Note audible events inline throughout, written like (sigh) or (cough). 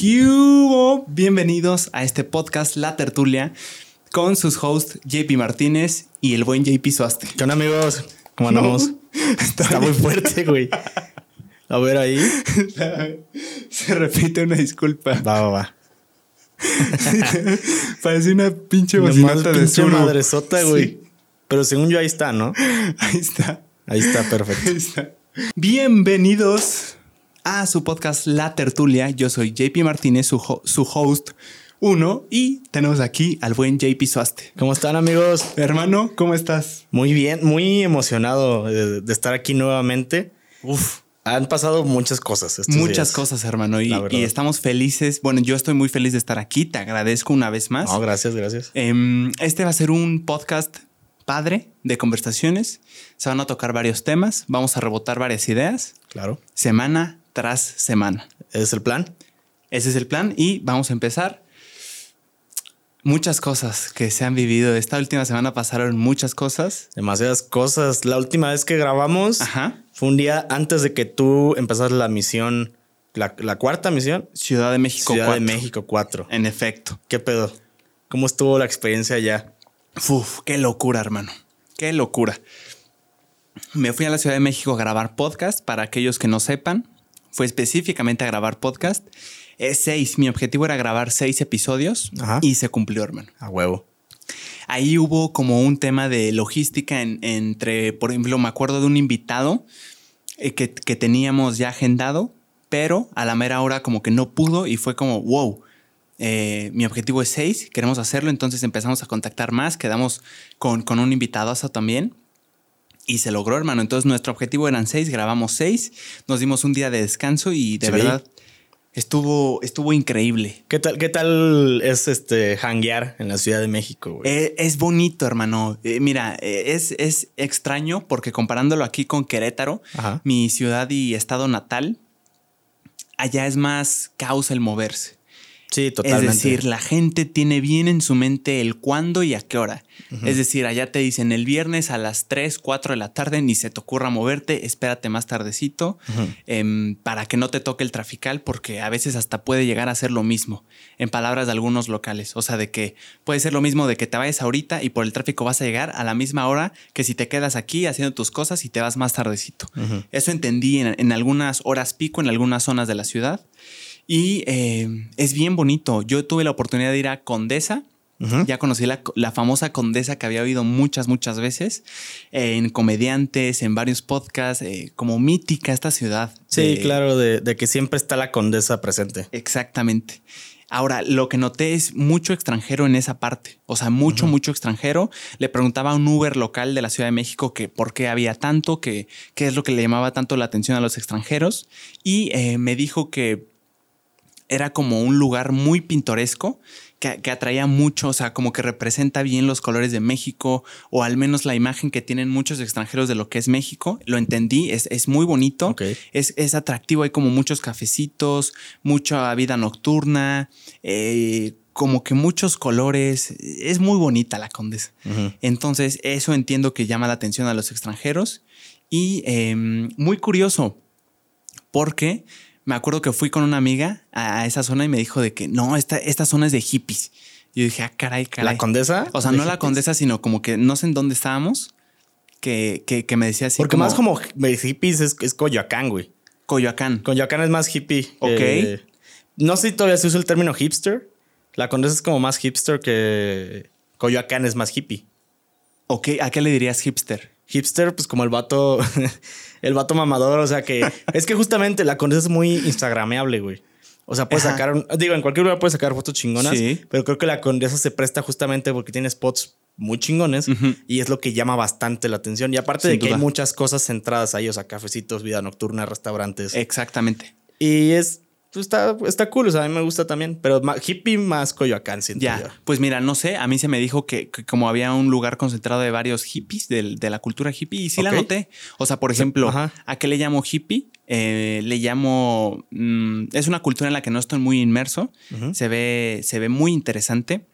¿Qué hubo? Bienvenidos a este podcast La Tertulia con sus hosts JP Martínez y el buen JP Suaste. ¿Qué onda, amigos? ¿Cómo andamos? (laughs) Está, muy fuerte, güey. A ver ahí. (laughs) Se repite una disculpa. Va, va, va. (laughs) Parece una pinche bocinota de pinche madresota, güey. Sí. Pero según yo ahí está, ¿no? Ahí está. Ahí está, perfecto. Ahí está. Bienvenidos a su podcast La Tertulia. Yo soy JP Martínez, su, ho- su host uno, y tenemos aquí al buen JP Suaste. ¿Cómo están, amigos? Hermano, ¿cómo estás? Muy bien, muy emocionado de, de estar aquí nuevamente. Uf, Han pasado muchas cosas. estos muchas días. cosas, hermano, y estamos felices. Bueno, yo estoy muy feliz de estar aquí. Te agradezco una vez más. No, gracias, gracias. Em, este va a ser un podcast padre de conversaciones. Se van a tocar varios temas. Vamos a rebotar varias ideas Claro. semana tras semana. ¿Ese es el plan? Ese es el plan y vamos a empezar. Muchas cosas que se han vivido. Esta última semana pasaron muchas cosas. Demasiadas cosas. La última vez que grabamos Ajá. fue un día antes de que tú empezaras la misión, la, la cuarta misión. Ciudad de México. Ciudad de 4. México 4. En efecto. ¿Qué pedo? ¿Cómo estuvo la experiencia allá? Uf, qué locura, hermano. Qué locura. Me fui a la Ciudad de México a grabar podcast. Para aquellos que no sepan, fue específicamente a grabar podcast. Es seis. Mi objetivo era grabar seis episodios Ajá. y se cumplió, hermano. A huevo. Ahí hubo como un tema de logística en- entre, por ejemplo, me acuerdo de un invitado eh, que, que teníamos ya agendado, pero a la mera hora como que no pudo y fue como, wow, eh, mi objetivo es seis, queremos hacerlo, entonces empezamos a contactar más, quedamos con, con un invitado también. Y se logró, hermano. Entonces nuestro objetivo eran seis, grabamos seis, nos dimos un día de descanso y de Sí. verdad estuvo, estuvo increíble. ¿Qué tal, qué tal es este hanguear en la Ciudad de México, güey? Eh, es bonito, hermano. Eh, mira, eh, es, es extraño porque comparándolo aquí con Querétaro, Ajá. mi ciudad y estado natal, allá es más caos el moverse. Sí, totalmente. Es decir, la gente tiene bien en su mente el cuándo y a qué hora. Es decir, allá te dicen el viernes a las 3, 4 de la tarde, ni se te ocurra moverte, espérate más tardecito em, para que no te toque el trafical, porque a veces hasta puede llegar a ser lo mismo, en palabras de algunos locales. O sea, de que puede ser lo mismo de que te vayas ahorita y por el tráfico vas a llegar a la misma hora que si te quedas aquí haciendo tus cosas y te vas más tardecito. Eso entendí en, en algunas horas pico, en algunas zonas de la ciudad. Y eh, es bien bonito. Yo tuve la oportunidad de ir a Condesa. Ya conocí la, la famosa Condesa que había oído muchas, muchas veces eh, en comediantes, en varios podcasts, eh, como mítica esta ciudad. Sí, De- claro, de, de que siempre está la condesa presente. Exactamente. Ahora, lo que noté es mucho extranjero en esa parte. O sea, mucho, mucho extranjero. Le preguntaba a un Uber local de la Ciudad de México que por qué había tanto, que qué es lo que le llamaba tanto la atención a los extranjeros. Y eh, me dijo que era como un lugar muy pintoresco que, que atraía mucho, o sea, como que representa bien los colores de México o al menos la imagen que tienen muchos extranjeros de lo que es México. Lo entendí, es, es muy bonito, Ok. es, es atractivo, hay como muchos cafecitos, mucha vida nocturna, eh, como que muchos colores, es muy bonita la condesa. Entonces, eso entiendo que llama la atención a los extranjeros. Y eh, muy curioso, porque me acuerdo que fui con una amiga a, esa zona y me dijo de que no, esta, esta zona es de hippies. Y yo dije, ah, caray, caray. ¿La condesa? O sea, ¿De no la condesa, sino como que no sé en dónde estábamos, que, que, que me decía así. Porque más como hippies es, es Coyoacán, güey. Coyoacán. Coyoacán es más hippie. Ok. Eh, no sé si todavía se usa el término hipster. La condesa es como más hipster que Coyoacán es más hippie. Ok, ¿a qué le dirías hipster? Hipster, pues como el vato, (laughs) el vato mamador. O sea que (laughs) es que justamente la condesa es muy instagrameable, güey. O sea, puedes Ajá. sacar, un- digo, en cualquier lugar puedes sacar fotos chingonas, Sí. pero creo que la condesa se presta justamente porque tiene spots muy chingones y es lo que llama bastante la atención. Y aparte Sin de que duda. hay muchas cosas centradas ahí, o sea, cafecitos, vida nocturna, restaurantes. Exactamente. Y es, pues, está, está cool, o sea, a mí me gusta también, pero hippie más Coyoacán, siento yo. Ya, pues mira, no sé, a mí se me dijo que, que como había un lugar concentrado de varios hippies del- de, la cultura hippie, y sí la noté. O sea, por ejemplo. ¿a qué le llamo hippie? Eh, le llamo. mm, es una cultura en la que no estoy muy inmerso. Se ve, se ve muy interesante.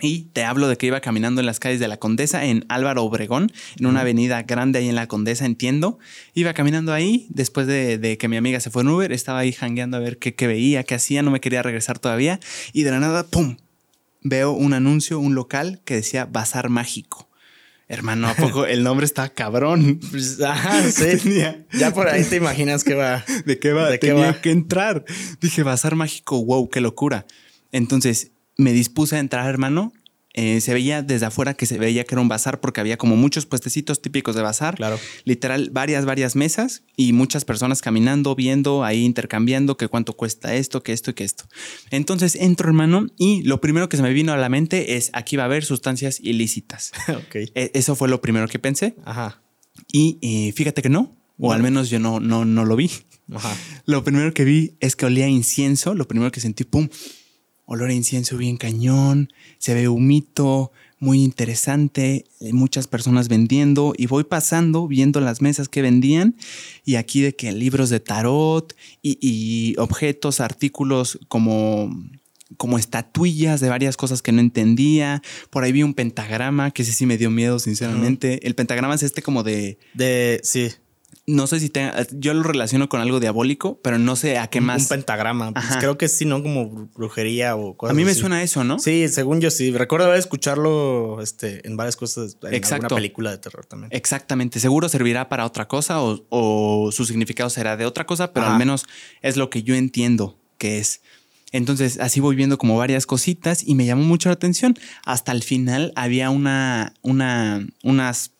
Y te hablo de que iba caminando en las calles de la Condesa, en Álvaro Obregón, en una avenida grande ahí en la Condesa, entiendo. Iba caminando ahí, después de, que mi amiga se fue en Uber, estaba ahí jangueando a ver qué, qué veía, qué hacía, no me quería regresar todavía. Y de la nada, ¡pum! Veo un anuncio, un local que decía Bazar Mágico. Hermano, ¿a poco el nombre está cabrón? (laughs) Pues, ajá, sí. ya por ahí te imaginas que va. (laughs) ¿De qué va? ¿De Tenía qué va? que entrar. Dije, Bazar Mágico, wow, qué locura. Entonces me dispuse a entrar, hermano. Eh, se veía desde afuera que se veía que era un bazar porque había como muchos puestecitos típicos de bazar. Claro. Literal, varias, varias mesas y muchas personas caminando, viendo, ahí intercambiando que cuánto cuesta esto, que esto y que esto. Entonces entro, hermano, y lo primero que se me vino a la mente es aquí va a haber sustancias ilícitas. (laughs) ok. E, eso fue lo primero que pensé. Ajá. Y eh, fíjate que no, o al menos yo no, no, no lo vi. Ajá. Lo primero que vi es que olía incienso, lo primero que sentí, pum, olor a incienso bien cañón, se ve humito, muy interesante, muchas personas vendiendo y voy pasando viendo las mesas que vendían y aquí de que libros de tarot y, objetos, artículos como como estatuillas de varias cosas que no entendía. Por ahí vi un pentagrama, que ese sí me dio miedo, sinceramente. El pentagrama es este como de... De, sí no sé si te, yo lo relaciono con algo diabólico, pero no sé a qué más. Un pentagrama. Pues creo que sí, ¿no? Como brujería o cosas. A mí me suena eso, ¿no? Sí, según yo sí. Recuerdo escucharlo este, en varias cosas, en Exacto. alguna película de terror también. Exactamente. Seguro servirá para otra cosa o, su significado será de otra cosa, pero al menos es lo que yo entiendo que es. Entonces así voy viendo como varias cositas y me llamó mucho la atención. Hasta el final había una, una, unas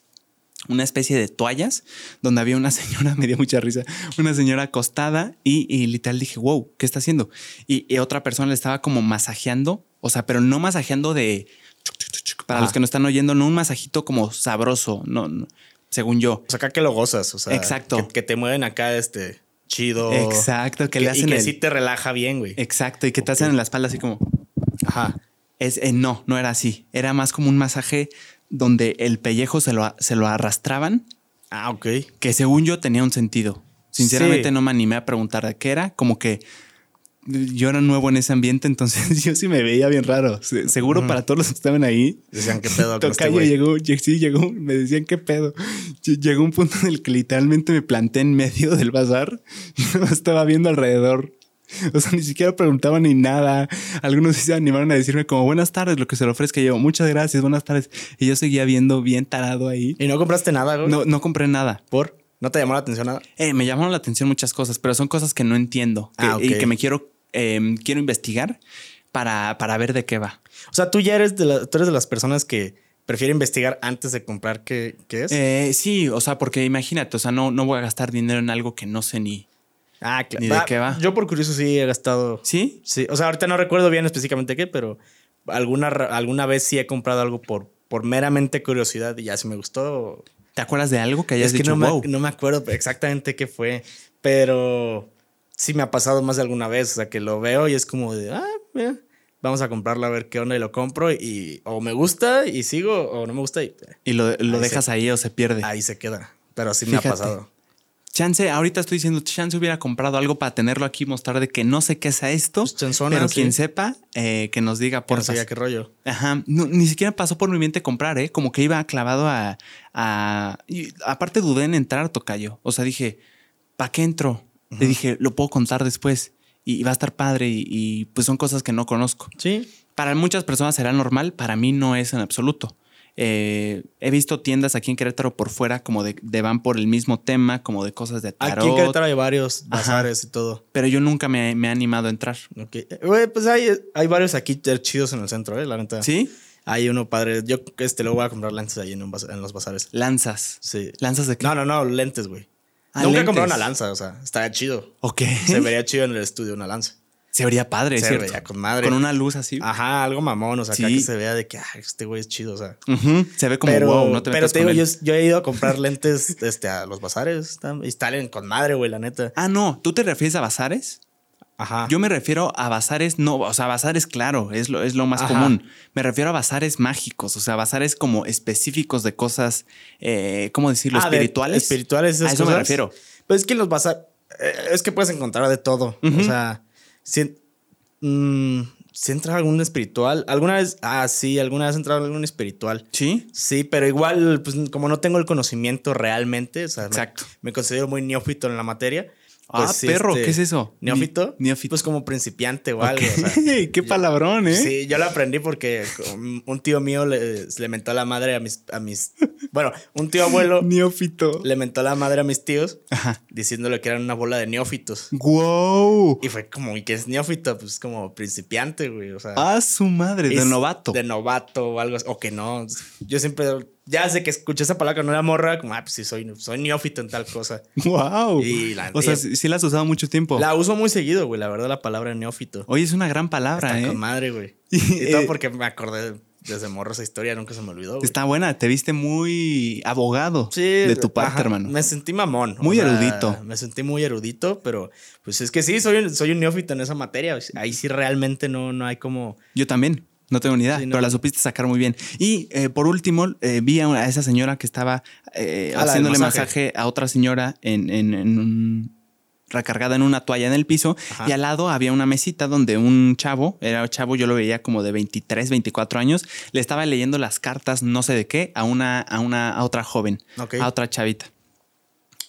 una especie de toallas donde había una (laughs) señora, me dio mucha risa, una señora acostada y, literal dije, wow, ¿qué está haciendo? Y, otra persona le estaba como masajeando, o sea, pero no masajeando de... Para los que no están oyendo, no un masajito como sabroso, no, según yo. O sea, acá que lo gozas, o sea, Exacto. Que, te mueven acá este chido. Exacto, que, le hacen y que sí te relaja bien, güey. Exacto, y que te hacen en la espalda así como... Ajá. Es, eh, no, no era así. Era más como un masaje donde el pellejo se lo, se lo arrastraban. Ah, ok. Que según yo tenía un sentido. Sinceramente no me animé a preguntar de qué era. Como que yo era nuevo en ese ambiente, entonces (laughs) yo sí me veía bien raro. Seguro para todos los que estaban ahí. Decían qué pedo. Con este llegó, sí, llegó, me decían qué pedo. Llegó un punto en el que literalmente me planté en medio (laughs) del bazar (laughs) y estaba viendo alrededor (laughs) O sea, ni siquiera preguntaban ni nada. Algunos se animaron a decirme como buenas tardes, lo que se le ofrezca. Y yo, muchas gracias, buenas tardes. Y yo seguía viendo bien tarado ahí. ¿Y no compraste nada, güey? No, no compré nada. ¿Por? ¿No te llamó la atención nada? Eh, me llamaron la atención muchas cosas, pero son cosas que no entiendo. Ah, y que me quiero, em, quiero investigar para, para ver de qué va. O sea, tú ya eres de, la, tú eres de las personas que prefiere investigar antes de comprar qué, qué es. Eh, sí, o sea, porque imagínate, o sea, no, no voy a gastar dinero en algo que no sé ni, Ah, claro. ¿Ni de qué va? Yo por curioso sí he gastado. ¿Sí? Sí. O sea, ahorita no recuerdo bien específicamente qué, pero alguna, alguna vez sí he comprado algo por, por meramente curiosidad y ya si me gustó. ¿Te acuerdas de algo que hayas es que no, me, no me acuerdo exactamente qué fue, pero sí me ha pasado más de alguna vez. O sea, que lo veo y es como de, ah, vamos a comprarlo a ver qué onda y lo compro y o me gusta y sigo o no me gusta y, y lo, dejas ahí o se pierde. Ahí se queda. Pero sí me ha pasado. Chance, ahorita estoy diciendo, Chance hubiera comprado algo para tenerlo aquí y mostrar de que no sé qué es esto. Pues pero quien sepa, eh, que nos diga por qué rollo. Ajá. ni siquiera pasó por mi mente comprar, ¿eh? Como que iba clavado a. a y aparte dudé en entrar, Tocayo. O sea, dije, ¿para qué entro? Le dije, lo puedo contar después y, va a estar padre y, pues son cosas que no conozco. Sí. Para muchas personas será normal, para mí no es en absoluto. Eh, he visto tiendas aquí en Querétaro por fuera como de, van por el mismo tema, como de cosas de tarot. Aquí en Querétaro hay varios bazares y todo. Pero yo nunca me, he animado a entrar. Ok. pues hay, hay varios aquí chidos en el centro, ¿eh? La neta. ¿Sí? Hay uno padre. Yo este, luego voy a comprar lanzas ahí en, los bazares. ¿Lanzas? Sí. ¿Lanzas de qué? No, no, no, lentes, güey. Ah, nunca he comprado una lanza, o sea, estaría chido. Ok. Se vería chido en el estudio una lanza. Se vería padre, se ¿cierto? Vería con madre. Con una luz así. Ajá, algo mamón. O sea, acá que se vea de que este güey es chido. O sea, se ve como wow, no te Pero te digo, yo, he ido a comprar lentes (laughs) este, a los bazares y están con madre, güey, la neta. Ah, no. ¿Tú te refieres a bazares? Ajá. Yo me refiero a bazares, no, o sea, bazares, claro, es lo, es lo más común. Me refiero a bazares mágicos, o sea, bazares como específicos de cosas, eh, ¿cómo decirlo? Ah, espirituales. espirituales, a eso me refiero. Pues es que los bazares, eh, es que puedes encontrar de todo. O sea, si, Mm, ¿Se entra algún espiritual? ¿Alguna vez? Ah, sí, alguna vez he entrado algún espiritual. ¿Sí? Sí, pero igual, pues como no tengo el conocimiento realmente, o sea, me- Exacto. Me, considero muy neófito en la materia. Ah, pues sí, perro, este, ¿qué es eso? ¿Neófito? Neófito. Pues como principiante o algo. O sea, (laughs) Qué palabrón, ¿eh? Sí, yo lo aprendí porque un tío mío le, le mentó a la madre a mis, a mis. Bueno, un tío abuelo (laughs) Neófito. le mentó a la madre a mis tíos Ajá. diciéndole que eran una bola de neófitos. ¡Wow! Y fue como, ¿y qué es neófito? Pues como principiante, güey. O sea. Ah, su madre, de novato. De novato o algo así. O que no. Yo siempre. Ya desde que escuché esa palabra no era morra, como, ah, pues sí, soy, soy neófito en tal cosa. ¡Wow! Y la- o sea, sí, sí la has usado mucho tiempo. La uso muy seguido, güey, la verdad, la palabra neófito. Oye, es una gran palabra, Está ¿eh? con madre, güey. (laughs) Y, Y todo eh, porque me acordé desde morro esa historia, nunca se me olvidó. güey. Está buena, te viste muy abogado Sí, de tu parte, ajá, hermano. Me sentí mamón. o Muy sea, erudito. Me sentí muy erudito, pero pues es que sí, soy, un- soy un neófito en esa materia. Ahí sí realmente no, no hay como. Yo también. No tengo ni idea, Sí, no. pero la supiste sacar muy bien. Y eh, por último, eh, vi a, una- a esa señora que estaba eh, Ah, haciéndole masaje. masaje. a otra señora en, en- en un- recargada en una toalla en el piso. Ajá. Y al lado había una mesita donde un chavo, era chavo, yo lo veía como de 23, 24 años, le estaba leyendo las cartas, no sé de qué, a una, a una, a otra joven, Ok. a otra chavita.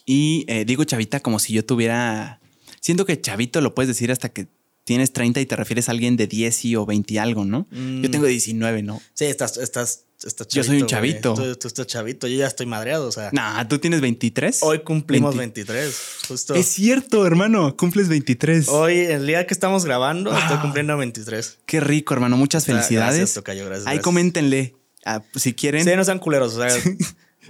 Y digo chavita como si yo tuviera. Siento que chavito lo puedes decir hasta que tienes 30 y te refieres a alguien de 10 y o 20 y algo, ¿no? Mm. Yo tengo 19, ¿no? Sí, estás, estás, estás Yo soy un chavito. Tú, tú estás chavito, yo ya estoy madreado, o sea. Nah, tú tienes 23. Hoy cumplimos 20. 23, justo. Es cierto, hermano, cumples 23. Hoy, el día que estamos grabando, estoy Wow. cumpliendo 23. Qué rico, hermano. Muchas Ah, felicidades. Gracias, tocayo, gracias. Ahí gracias. coméntenle. Ah, si quieren, Sí, no sean culeros, o sea.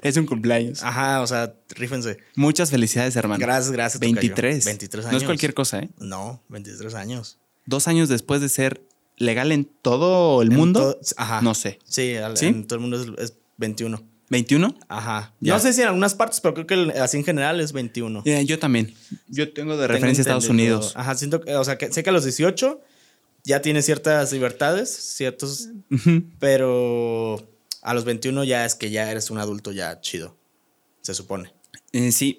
Es un cumpleaños. ajá, o sea, rífense. Muchas felicidades, hermano. Gracias, gracias. tocayo. 23. 23 años. No es cualquier cosa, ¿eh? No, 23 años. Dos años después de ser legal en todo el En mundo. ajá. No sé. Sí, en todo el mundo es, es 21. ¿21? Ajá. Ya. No sé si en algunas partes, pero creo que así en general es 21. Eh, yo también. Yo tengo de Tengo referencia a Estados. Unidos. Ajá, siento que, o sea, que sé que a los 18 ya tiene ciertas libertades, ciertos, pero a los 21 ya es que ya eres un adulto ya chido, se supone. Eh, sí,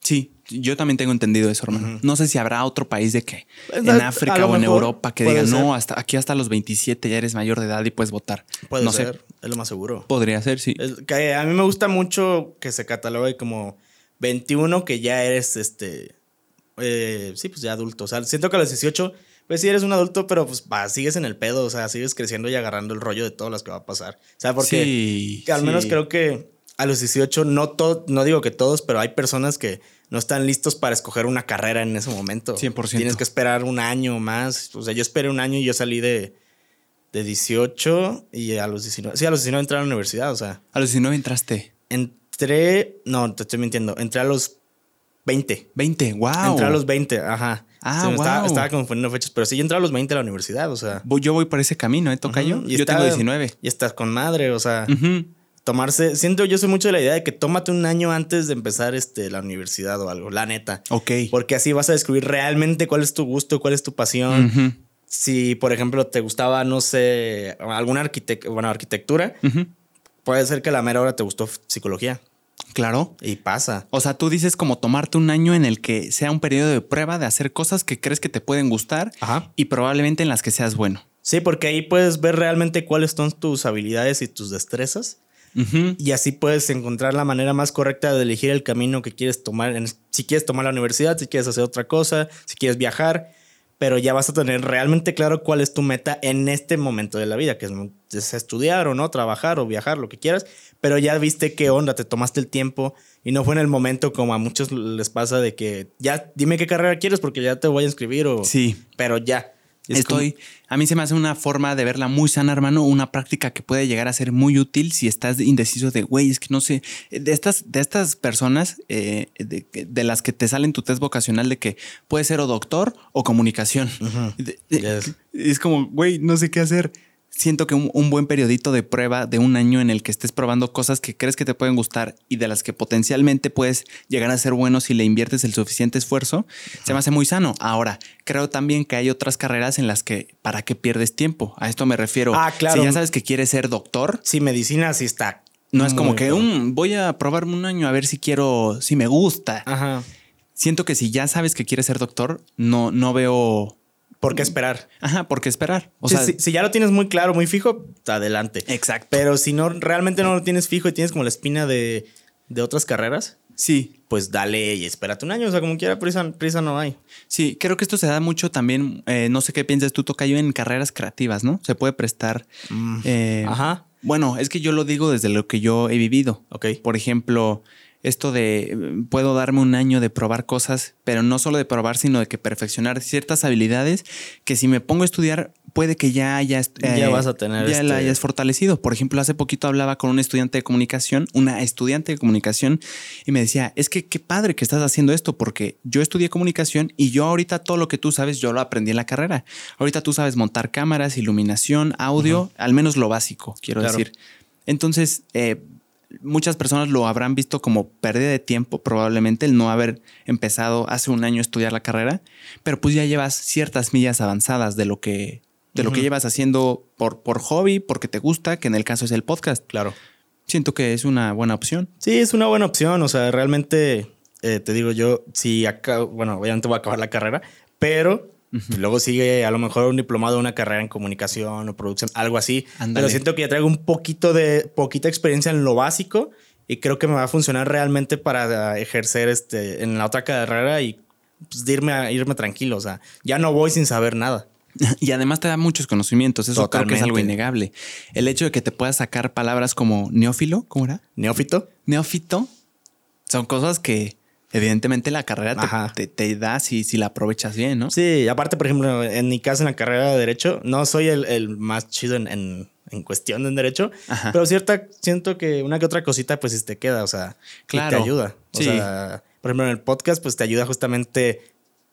sí. Yo también tengo entendido eso, hermano. No sé si habrá otro país de que Pues, en a- África o en Europa que digan, no, hasta aquí hasta los 27 ya eres mayor de edad y puedes votar. Puede no ser, sé. es lo más seguro. Podría ser, sí. Es que a mí me gusta mucho que se catalogue como 21, que ya eres este. eh, sí, pues ya adulto. O sea, siento que a los 18, pues sí eres un adulto, pero pues va, sigues en el pedo. O sea, sigues creciendo y agarrando el rollo de todo lo que va a pasar. O sea, porque sí, al menos sí. creo que a los 18, no, todo, no digo que todos, pero hay personas que no están listos para escoger una carrera en ese momento. 100%. Tienes que esperar un año más. O sea, yo esperé un año y yo salí de, de 18 y a los 19. Sí, a los 19 entré a la universidad. O sea, A los 19 entraste. entré. No, te estoy mintiendo. Entré a los 20. 20, wow. Entré a los 20, ajá. Ah, me estaba, wow. estaba confundiendo fechas, pero sí, yo entré a los 20 a la universidad, o sea. Voy- Yo voy por ese camino, ¿eh? Toca yo. Ujú, y Yo está- tengo 19. Y estás con madre, o sea. Tomarse. Siento yo soy mucho de la idea de que tómate un año antes de empezar este, la universidad o algo, la neta. Ok. Porque así vas a descubrir realmente cuál es tu gusto, cuál es tu pasión. Si, por ejemplo, te gustaba, no sé, alguna arquitect bueno, arquitectura, puede ser que a la mera hora te gustó psicología. Claro. Y pasa. O sea, tú dices como tomarte un año en el que sea un periodo de prueba de hacer cosas que crees que te pueden gustar Ajá. y probablemente en las que seas bueno. Sí, porque ahí puedes ver realmente cuáles son tus habilidades y tus destrezas. Y así puedes encontrar la manera más correcta de elegir el camino que quieres tomar. si quieres tomar la universidad, si quieres hacer otra cosa, si quieres viajar, pero ya vas a tener realmente claro cuál es tu meta en este momento de la vida, que es, es estudiar o no, trabajar o viajar, lo que quieras, pero ya viste qué onda, te tomaste el tiempo y no fue en el momento como a muchos les pasa de que ya dime qué carrera quieres porque ya te voy a inscribir o... Sí. Pero ya. Es Estoy, a mí se me hace una forma de verla muy sana, hermano, una práctica que puede llegar a ser muy útil si estás indeciso de, güey, es que no sé, de estas, de estas personas eh, de, de las que te salen tu test vocacional de que puede ser o doctor o comunicación. Ujú. De- de- Yes. Es como, güey, no sé qué hacer. Siento que un, un buen periodito de prueba de un año en el que estés probando cosas que crees que te pueden gustar y de las que potencialmente puedes llegar a ser bueno si le inviertes el suficiente esfuerzo, se me hace muy sano. Ahora, creo también que hay otras carreras en las que para qué pierdes tiempo. A esto me refiero. Ah, claro. Si ya sabes que quieres ser doctor, Sí, medicina sí está. no es como que. "Um, voy a probarme un año a ver si quiero, si me gusta. Ajá. Siento que si ya sabes que quieres ser doctor, no, no veo ¿Por qué esperar? Ajá, ¿por qué esperar? O sea, si, ya lo tienes muy claro, muy fijo, adelante. Exacto. Pero si no, realmente no lo tienes fijo y tienes como la espina de, de otras carreras. Sí. Pues dale y espérate un año. O sea, como quiera, prisa, prisa no hay. Sí, creo que esto se da mucho también. Eh, no sé qué piensas tú, Tocayo, en carreras creativas, ¿no? Se puede prestar. Mm. eh, Ajá. Bueno, es que yo lo digo desde lo que yo he vivido. Ok. Por ejemplo, esto de eh, puedo darme un año de probar cosas, pero no solo de probar, sino de que perfeccionar ciertas habilidades que si me pongo a estudiar puede que ya hayas Ya vas a tener ya la este- hayas fortalecido. Por ejemplo, hace poquito hablaba con un estudiante de comunicación, una estudiante de comunicación y me decía, "Es que qué padre que estás haciendo esto porque yo estudié comunicación y yo ahorita todo lo que tú sabes yo lo aprendí en la carrera. Ahorita tú sabes montar cámaras, iluminación, audio, al menos lo básico, quiero Claro. decir. Entonces, eh, muchas personas lo habrán visto como pérdida de tiempo, probablemente el no haber empezado hace un año a estudiar la carrera, pero pues ya llevas ciertas millas avanzadas de lo que, de lo que llevas haciendo por, por hobby, porque te gusta, que en el caso es el podcast. Claro. Siento que es una buena opción. Sí, es una buena opción. O sea, realmente, eh, te digo yo, si acá, bueno, obviamente voy a acabar la carrera, pero luego sigue a lo mejor un diplomado, una carrera en comunicación o producción, algo así. Ándale. Pero siento que ya traigo un poquito de, poquita experiencia en lo básico y creo que me va a funcionar realmente para ejercer este, en la otra carrera y pues, de irme, a, irme tranquilo. O sea, ya no voy sin saber nada. (laughs) Y además te da muchos conocimientos, eso creo que es algo innegable. El hecho de que te puedas sacar palabras como neófilo, ¿cómo era? Neófito. Neófito, son cosas que evidentemente la carrera te, te, te da si, si la aprovechas bien, ¿no? Sí, aparte, por ejemplo, en mi caso en la carrera de Derecho, no soy el, el más chido en, en, en cuestión de Derecho, Ajá. pero cierta, siento que una que otra cosita pues te queda, o sea, Claro. te ayuda. O Sí. sea, por ejemplo, en el podcast pues te ayuda justamente,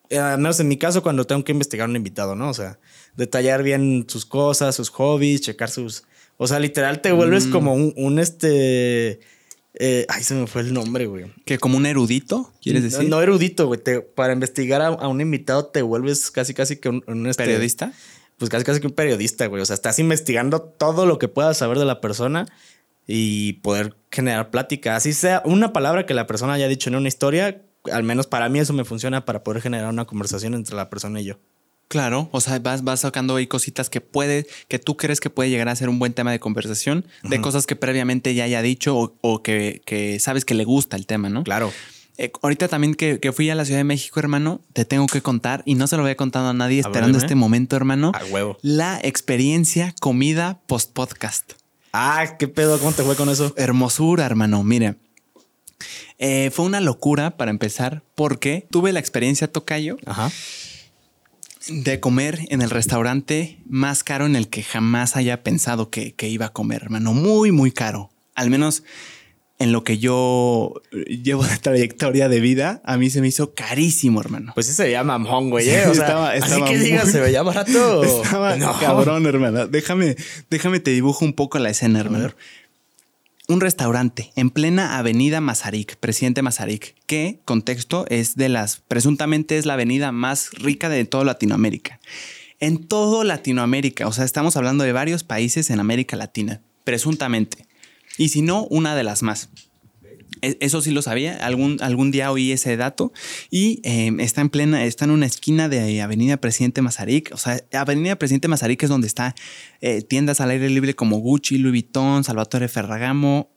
eh, al menos en mi caso, cuando tengo que investigar a un invitado, ¿no? O sea, detallar bien sus cosas, sus hobbies, checar sus... O sea, literal te vuelves Mm. como un, un este... eh, ay, se me fue el nombre, güey. Que como un erudito, ¿quieres decir? No erudito, güey. te- Para investigar a, a un invitado te vuelves casi, casi que un, un, este, ¿Periodista? Pues casi, casi que un periodista, güey. O sea, estás investigando todo lo que puedas saber de la persona y poder generar plática. Así sea una palabra que la persona haya dicho en una historia, al menos para mí eso me funciona para poder generar una conversación entre la persona y yo. Claro, o sea, vas, vas sacando ahí cositas que puede, que tú crees que puede llegar a ser un buen tema de conversación, de cosas que previamente ya haya dicho o, o que, que sabes que le gusta el tema, ¿no? Claro. Eh, ahorita también que, que fui a la Ciudad de México, hermano, te tengo que contar, y no se lo había contado a nadie A esperando este momento, hermano, A huevo. la experiencia comida post-podcast. Ah, qué pedo, ¿cómo te fue con eso? Hermosura, hermano. Mire, eh, fue una locura para empezar porque tuve la experiencia, Tocayo, Ajá. De comer en el restaurante más caro en el que jamás haya pensado que, que iba a comer, hermano. Muy, muy caro. Al menos en lo que yo llevo de trayectoria de vida, a mí se me hizo carísimo, hermano. Pues sí se veía mamón, güey. ¿eh? O sea, Estaba- así que muy- digas, se veía barato. (laughs) Estaba No. cabrón, hermano. Déjame, déjame te dibujo un poco la escena, hermano. Un restaurante en plena avenida Mazarik, presidente Mazarik, que, contexto, es de las, presuntamente es la avenida más rica de toda Latinoamérica. En todo Latinoamérica, o sea, estamos hablando de varios países en América Latina, presuntamente. Y si no, una de las más. E- Eso sí lo sabía, algún, algún día oí ese dato y eh, está en plena, está en una esquina de Avenida Presidente Mazarik. O sea, Avenida Presidente Mazarik es donde está eh, tiendas al aire libre como Gucci, Louis Vuitton, Salvatore Ferragamo,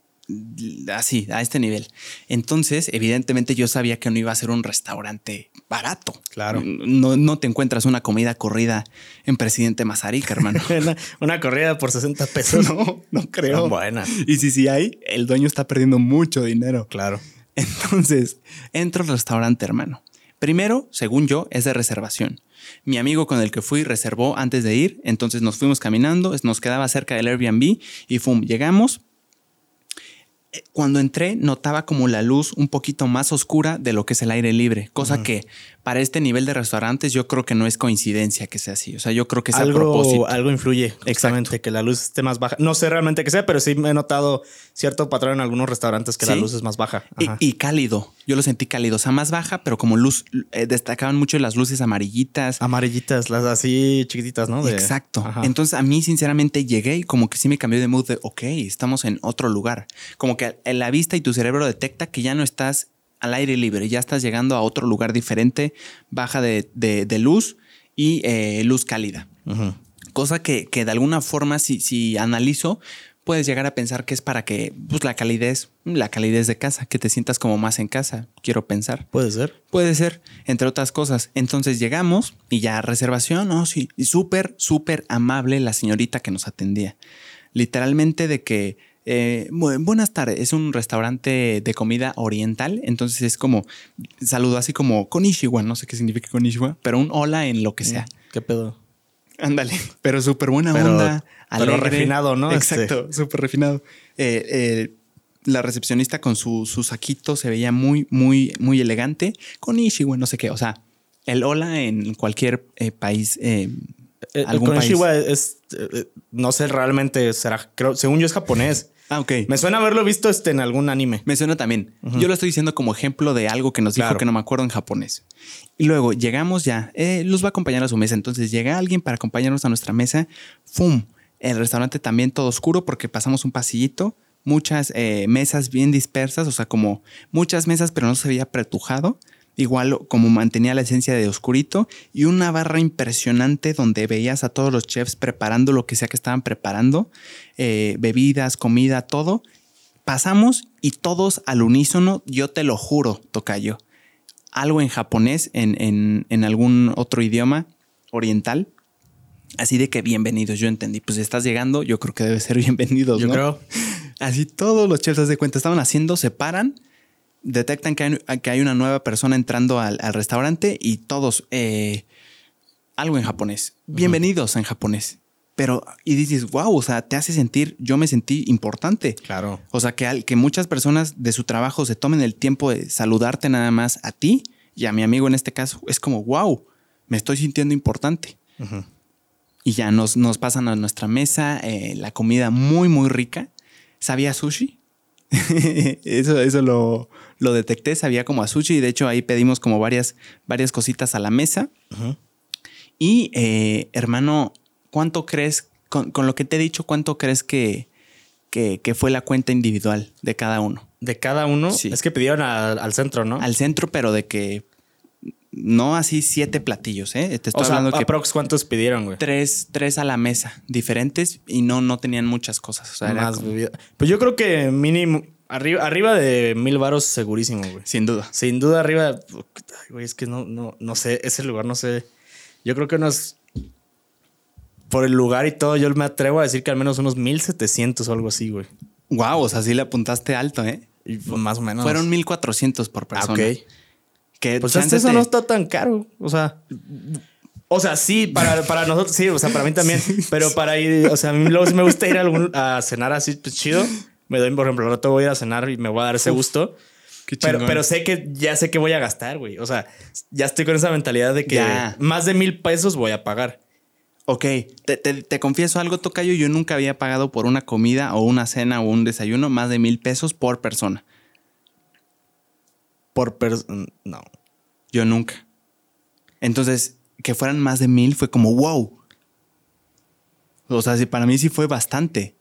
así, a este nivel. Entonces, evidentemente yo sabía que no iba a ser un restaurante barato. Claro. No, no te encuentras una comida corrida en Presidente Mazarik, hermano. (laughs) una, una corrida por 60 pesos. no, no creo. Buena. Y si sí hay, el dueño está perdiendo mucho dinero. Claro. Entonces, entro al restaurante, hermano. Primero, según yo, es de reservación. Mi amigo con el que fui reservó antes de ir, entonces nos fuimos caminando, nos quedaba cerca del Airbnb y fum, llegamos. Eh, Cuando entré, notaba como la luz un poquito más oscura de lo que es el aire libre, cosa que para este nivel de restaurantes yo creo que no es coincidencia que sea así. O sea, yo creo que es a propósito. Algo, algo influye, exactamente, que la luz esté más baja. No sé realmente qué sea, pero sí me he notado cierto patrón en algunos restaurantes que la luz es más baja. Y, Ajá. y cálido. Yo lo sentí cálido. O sea, más baja, pero como luz. eh, destacaban mucho las luces amarillitas. Amarillitas, las así chiquititas, ¿no? De- Exacto. Ajá. Entonces a mí sinceramente llegué y como que sí me cambió de mood de, ok, estamos en otro lugar. Como que en la vista y tu cerebro detecta que ya no estás al aire libre, ya estás llegando a otro lugar diferente, baja de, de- de luz y eh, luz cálida. Cosa que, que, de alguna forma, si, si analizo, puedes llegar a pensar que es para que pues, la calidez, la calidez de casa, que te sientas como más en casa, quiero pensar. Puede ser. Puede ser, entre otras cosas. Entonces llegamos y ya reservación, no, sí, y súper, súper amable la señorita que nos atendía. Literalmente de que, eh, buenas tardes, es un restaurante de comida oriental, entonces es como, saludo así como Konishiwa, no sé qué significa Konishiwa, pero un hola en lo que sea. ¿Qué pedo? Ándale, (laughs) pero súper buena onda. Pero refinado, ¿no? Exacto, este. súper refinado. Eh, eh, la recepcionista con su, su, saquito se veía muy, muy, muy elegante. Con Ishiwa, no sé qué. O sea, el hola en cualquier eh, país. algún con Ishiwa es, no sé realmente, será, creo, según yo es japonés. Ah, ok. Me suena haberlo visto este en algún anime. Me suena también. Yo lo estoy diciendo como ejemplo de algo que nos dijo que no me acuerdo en japonés. Y luego llegamos ya. Eh, Luz va a acompañar a su mesa. Entonces llega alguien para acompañarnos a nuestra mesa. ¡Fum! El restaurante también todo oscuro porque pasamos un pasillito. Muchas eh, mesas bien dispersas, o sea, como muchas mesas, pero no se veía pretujado igual como mantenía la esencia de oscurito y una barra impresionante donde veías a todos los chefs preparando lo que sea que estaban preparando, eh, bebidas, comida, todo. Pasamos y todos al unísono, yo te lo juro, Tocayo, algo en japonés, en, en, algún otro idioma oriental. Así de que bienvenidos, yo entendí. Pues estás llegando, yo creo que debe ser (laughs) bienvenidos. Yo creo. Así todos los chefs de cuenta estaban haciendo, se paran detectan que hay, una nueva persona entrando al, restaurante y todos, eh, algo en japonés. Bienvenidos en japonés. Pero, y dices, wow, o sea, te hace sentir, yo me sentí importante. Claro. O sea, que, que muchas personas de su trabajo se tomen el tiempo de saludarte nada más a ti y a mi amigo en este caso, es como, wow, me estoy sintiendo importante. Y ya nos, nos pasan a nuestra mesa, eh, la comida muy, muy rica. ¿Sabía sushi? (laughs) eso, eso lo, lo detecté, sabía como a sushi y de hecho ahí pedimos como varias, varias cositas a la mesa. Y eh, hermano, ¿cuánto crees, con, lo que te he dicho, cuánto crees que, que, fue la cuenta individual de cada uno? De cada uno, sí. es que pidieron al centro, ¿no? Al centro, pero de que no así siete platillos, ¿eh? Te estoy hablando que aprox cuántos pidieron, güey. Tres, tres a la mesa, diferentes y no, no tenían muchas cosas. O sea, Más Pues yo creo que mínimo, Arriba, arriba de mil varos segurísimo, güey. Sin duda. Sin duda arriba. güey, es que no, no, no sé, ese lugar no sé. Yo creo que unos... Por el lugar y todo, yo me atrevo a decir que al menos unos 1700 o algo así, güey. Wow, o sea, sí le apuntaste alto, ¿eh? Pues, más o menos. Fueron 1400 por persona. Ah, ok. Que pues eso no está tan caro. O sea... O sea, sí, para, para nosotros, sí, o sea, para mí también. (laughs) Pero para ir, o sea, a mí luego sí me gusta ir a, algún, a cenar así, pues chido me doy, por ejemplo, te voy a cenar y me voy a dar ese gusto. pero, pero sé que ya sé que voy a gastar, güey. O sea, ya estoy con esa mentalidad de que más de mil pesos voy a pagar. Ok, te, confieso algo, Tocayo. Yo nunca había pagado por una comida o una cena o un desayuno más de mil pesos por persona. Por persona. No. Yo nunca. Entonces, que fueran más de mil fue como wow. O sea, para mí sí fue bastante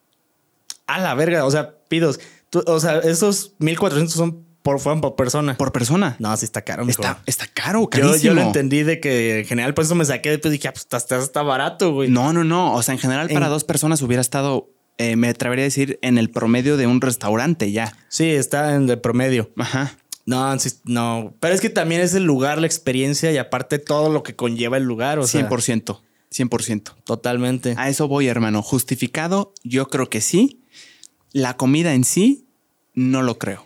a la verga, o sea, pidos. o sea, esos 1400 son por, fueron por persona. Por persona. No, sí está caro. Está, está caro, carísimo. Yo, yo, lo entendí de que en general, por eso me saqué. Después dije, ah, pues está, está barato, güey. No, no, no. O sea, en general, para dos personas hubiera estado, eh, me atrevería a decir, en el promedio de un restaurante ya. Sí, está en el promedio. Ajá. No, no. Pero es que también es el lugar, la experiencia y aparte todo lo que conlleva el lugar. O 100%. 100%. Totalmente. A eso voy, hermano. Justificado, yo creo que sí. La comida en sí, no lo creo.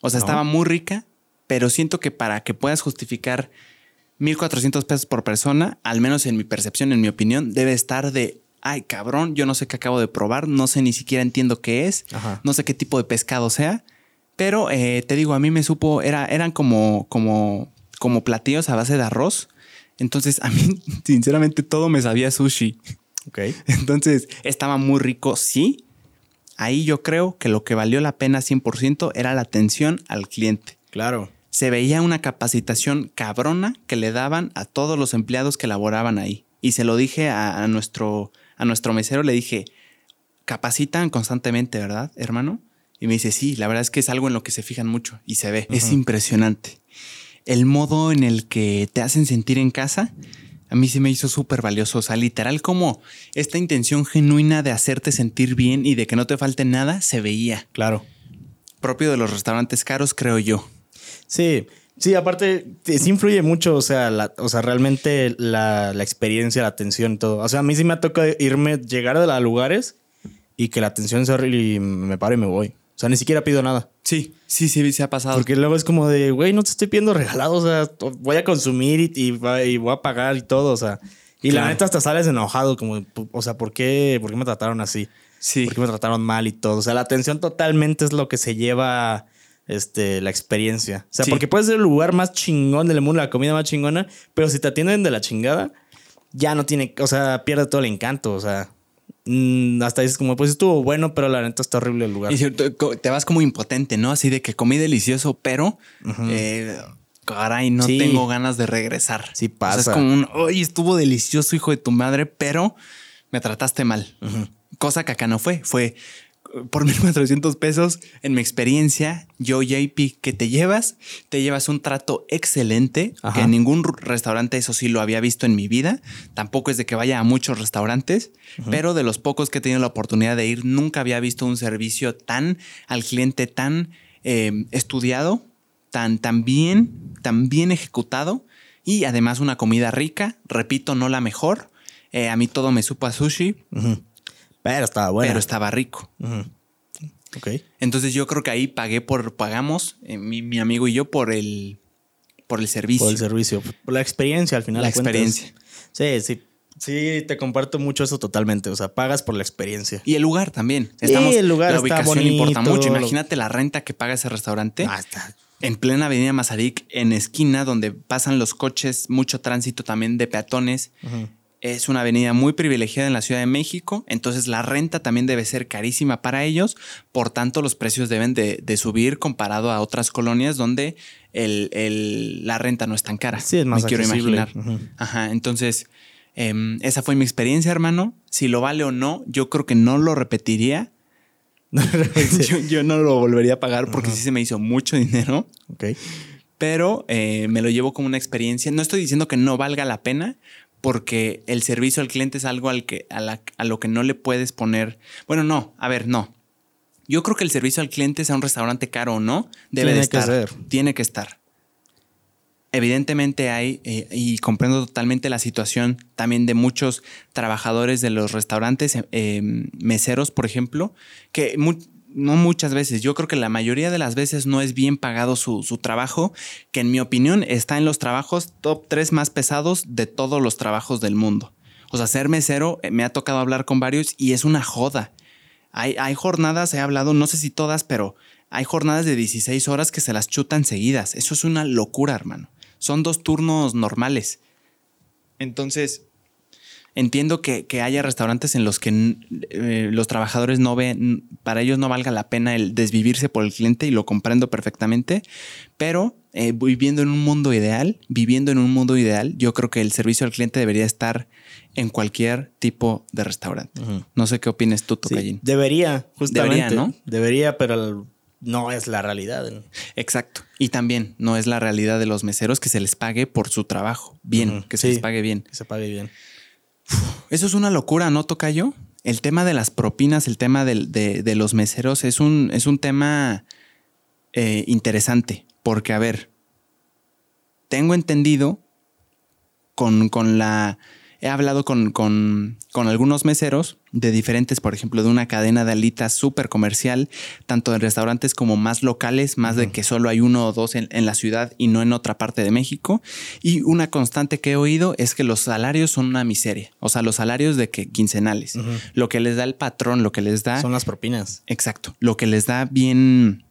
O sea, estaba muy rica, pero siento que para que puedas justificar 1.400 pesos por persona, al menos en mi percepción, en mi opinión, debe estar de, ay cabrón, yo no sé qué acabo de probar, no sé ni siquiera entiendo qué es, no sé qué tipo de pescado sea, pero eh, te digo, a mí me supo, era, eran como, como, como platillos a base de arroz. Entonces, a mí, (laughs) sinceramente, todo me sabía sushi. Ok. (laughs) Entonces, estaba muy rico, sí, Ahí yo creo que lo que valió la pena 100% era la atención al cliente. Claro. Se veía una capacitación cabrona que le daban a todos los empleados que laboraban ahí. Y se lo dije a, nuestro, a nuestro mesero, le dije, capacitan constantemente, ¿verdad, hermano? Y me dice, sí, la verdad es que es algo en lo que se fijan mucho y se ve. Es impresionante. El modo en el que te hacen sentir en casa, A mí sí me hizo súper valioso. O sea, literal, como esta intención genuina de hacerte sentir bien y de que no te falte nada se veía. Claro. Propio de los restaurantes caros, creo yo. Sí, sí, aparte, sí influye mucho, o sea, la, o sea realmente la, la, experiencia, la atención y todo. O sea, a mí sí me ha tocado irme, llegar a lugares y que la atención sea horrible y me paro y me voy. O sea, ni siquiera pido nada. Sí, sí, sí, se ha pasado. Porque luego es como de, güey, no te estoy pidiendo regalados, o sea, voy a consumir y, y, voy a pagar y todo, o sea. Y la neta hasta sales enojado, como, o sea, ¿por qué, ¿por qué me trataron así? Sí. ¿Por qué me trataron mal y todo? O sea, la atención totalmente es lo que se lleva este, la experiencia. O sea, porque puede ser el lugar más chingón del mundo, la comida más chingona, pero si te atienden de la chingada, ya no tiene, o sea, pierde todo el encanto, o sea. Mm, hasta dices como, pues estuvo bueno, pero la neta está horrible el lugar. Y te vas como impotente, ¿no? Así de que comí delicioso, pero eh, caray, no tengo ganas de regresar. Sí pasa. es como un, oye, estuvo delicioso, hijo de tu madre, pero me trataste mal. Cosa que acá no fue. Fue, por (laughs) 1400 pesos, en mi experiencia, yo, JP, que te llevas, te llevas un trato excelente, que en ningún restaurante, eso sí lo había visto en mi vida. Tampoco es de que vaya a muchos restaurantes, pero de los pocos que he tenido la oportunidad de ir, nunca había visto un servicio tan al cliente, tan eh, estudiado, tan, tan bien, tan bien ejecutado y además una comida rica. Repito, no la mejor. Eh, a mí todo me supo a sushi. Pero estaba bueno. Pero estaba rico. Ok. Entonces yo creo que ahí pagué por, pagamos, eh, mi, amigo y yo, por el, por el servicio. Por el servicio. Por la experiencia al final. La experiencia. Sí, sí. Sí, te comparto mucho eso totalmente. O sea, pagas por la experiencia. Y el lugar también. Estamos, el lugar la ubicación bonito, importa mucho. Imagínate la renta que paga ese restaurante. Ah, está. En plena avenida Mazarik, en esquina donde pasan los coches, mucho tránsito también de peatones. Es una avenida muy privilegiada en la Ciudad de México, entonces la renta también debe ser carísima para ellos, por tanto los precios deben de, subir comparado a otras colonias donde el, la renta no es tan cara. Sí, es más Me quiero imaginar. Ajá, entonces em, esa fue mi experiencia, hermano. Si lo vale o no, yo creo que no lo repetiría. (laughs) yo, no lo volvería a pagar porque sí se me hizo mucho dinero. Ok. Pero eh, me lo llevo como una experiencia. No estoy diciendo que no valga la pena, porque el servicio al cliente es algo al que, a, lo que no le puedes poner. Bueno, no, a ver, no. Yo creo que el servicio al cliente, sea un restaurante caro o no, debe de estar. Tiene que estar. Evidentemente hay, eh, y comprendo totalmente la situación también de muchos trabajadores de los restaurantes, eh, meseros, por ejemplo, que no muchas veces, yo creo que la mayoría de las veces no es bien pagado su, trabajo, que en mi opinión está en los trabajos top 3 más pesados de todos los trabajos del mundo. O sea, ser mesero, eh, me ha tocado hablar con varios y es una joda. Hay, hay jornadas, he hablado, no sé si todas, pero hay jornadas de 16 horas que se las chutan seguidas. Eso es una locura, hermano. Son dos turnos normales. Entonces, Entiendo que, haya restaurantes en los que eh, los trabajadores no ven, para ellos no valga la pena el desvivirse por el cliente y lo comprendo perfectamente, pero eh, viviendo en un mundo ideal, viviendo en un mundo ideal, yo creo que el servicio al cliente debería estar en cualquier tipo de restaurante. No sé qué opinas tú, Tocayín. debería, justamente. Debería, ¿no? Debería, pero no es la realidad. Exacto. Y también no es la realidad de los meseros que se les pague por su trabajo. Bien, que se les pague bien. Que se pague bien. Eso es una locura, ¿no, Tocayo? El tema de las propinas, el tema de, los meseros es un, es un tema eh, interesante. Porque, a ver, tengo entendido con, con la he hablado con, con, algunos meseros de diferentes, por ejemplo, de una cadena de alitas súper comercial, tanto en restaurantes como más locales, más de que solo hay uno o dos en, la ciudad y no en otra parte de México. Y una constante que he oído es que los salarios son una miseria. O sea, los salarios de que quincenales. Lo que les da el patrón, lo que les da. Son las propinas. Exacto. Lo que les da bien.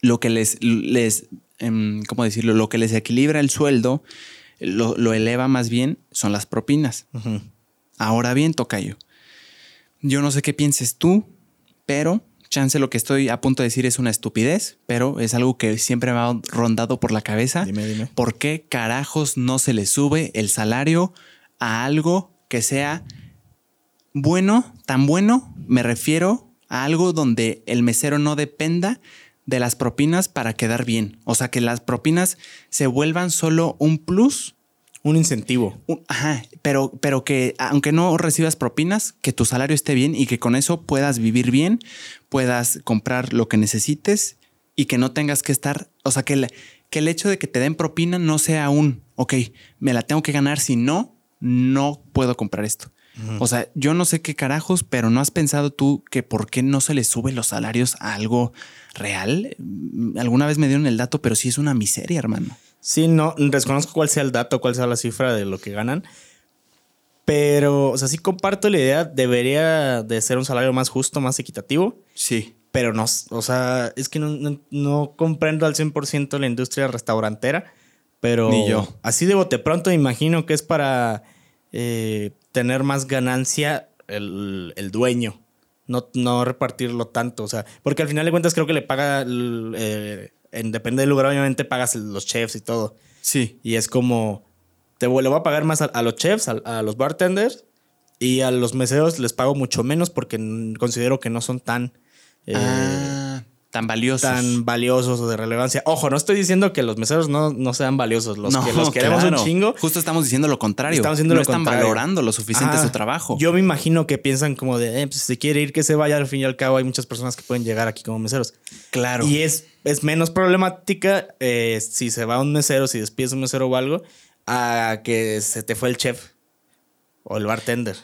Lo que les. les em, ¿Cómo decirlo? Lo que les equilibra el sueldo lo, eleva más bien son las propinas. Ahora bien, Tocayo, yo no sé qué pienses tú, pero chance lo que estoy a punto de decir es una estupidez, pero es algo que siempre me ha rondado por la cabeza. Dime, dime. ¿Por qué carajos no se le sube el salario a algo que sea bueno, tan bueno? Me refiero a algo donde el mesero no dependa de las propinas para quedar bien. O sea, que las propinas se vuelvan solo un plus Un incentivo. Un- ajá, pero, pero que aunque no recibas propinas, que tu salario esté bien y que con eso puedas vivir bien, puedas comprar lo que necesites y que no tengas que estar, o sea, que el, que el hecho de que te den propina no sea un, ok, me la tengo que ganar, si no, no puedo comprar esto. O sea, yo no sé qué carajos, pero ¿no has pensado tú que por qué no se le suben los salarios a algo real? Mm, Alguna vez me dieron el dato, pero sí es una miseria, hermano. Sí, no, desconozco cuál sea el dato, cuál sea la cifra de lo que ganan. Pero, o sea, sí comparto la idea, debería de ser un salario más justo, más equitativo. Sí. Pero no, o sea, es que no, no- no comprendo al 100% la industria restaurantera. Pero Ni yo. así de bote pronto imagino que es para eh, tener más ganancia el, el dueño. No, no repartirlo tanto. O sea, porque al final de cuentas creo que le paga, eh, en, depende del lugar, obviamente pagas los chefs y todo. Sí. Y es como, te le voy a pagar más a, a los chefs, a, a los bartenders y a los meseros les pago mucho menos porque considero que no son tan, eh, ah, tan valiosos. tan valiosos o de relevancia. Ojo, no estoy diciendo que los meseros no, no sean valiosos, los que los queremos claro. un chingo. Justo estamos diciendo lo contrario. Estamos diciendo no lo están contrario. valorando lo suficiente Ajá. su trabajo. Yo me imagino que piensan como de, eh, pues, si se quiere ir, que se vaya. Al fin y al cabo, hay muchas personas que pueden llegar aquí como meseros. claro. Y es, es menos problemática eh, si se va un mesero, si despides un mesero o algo, a que se te fue el chef o el bartender.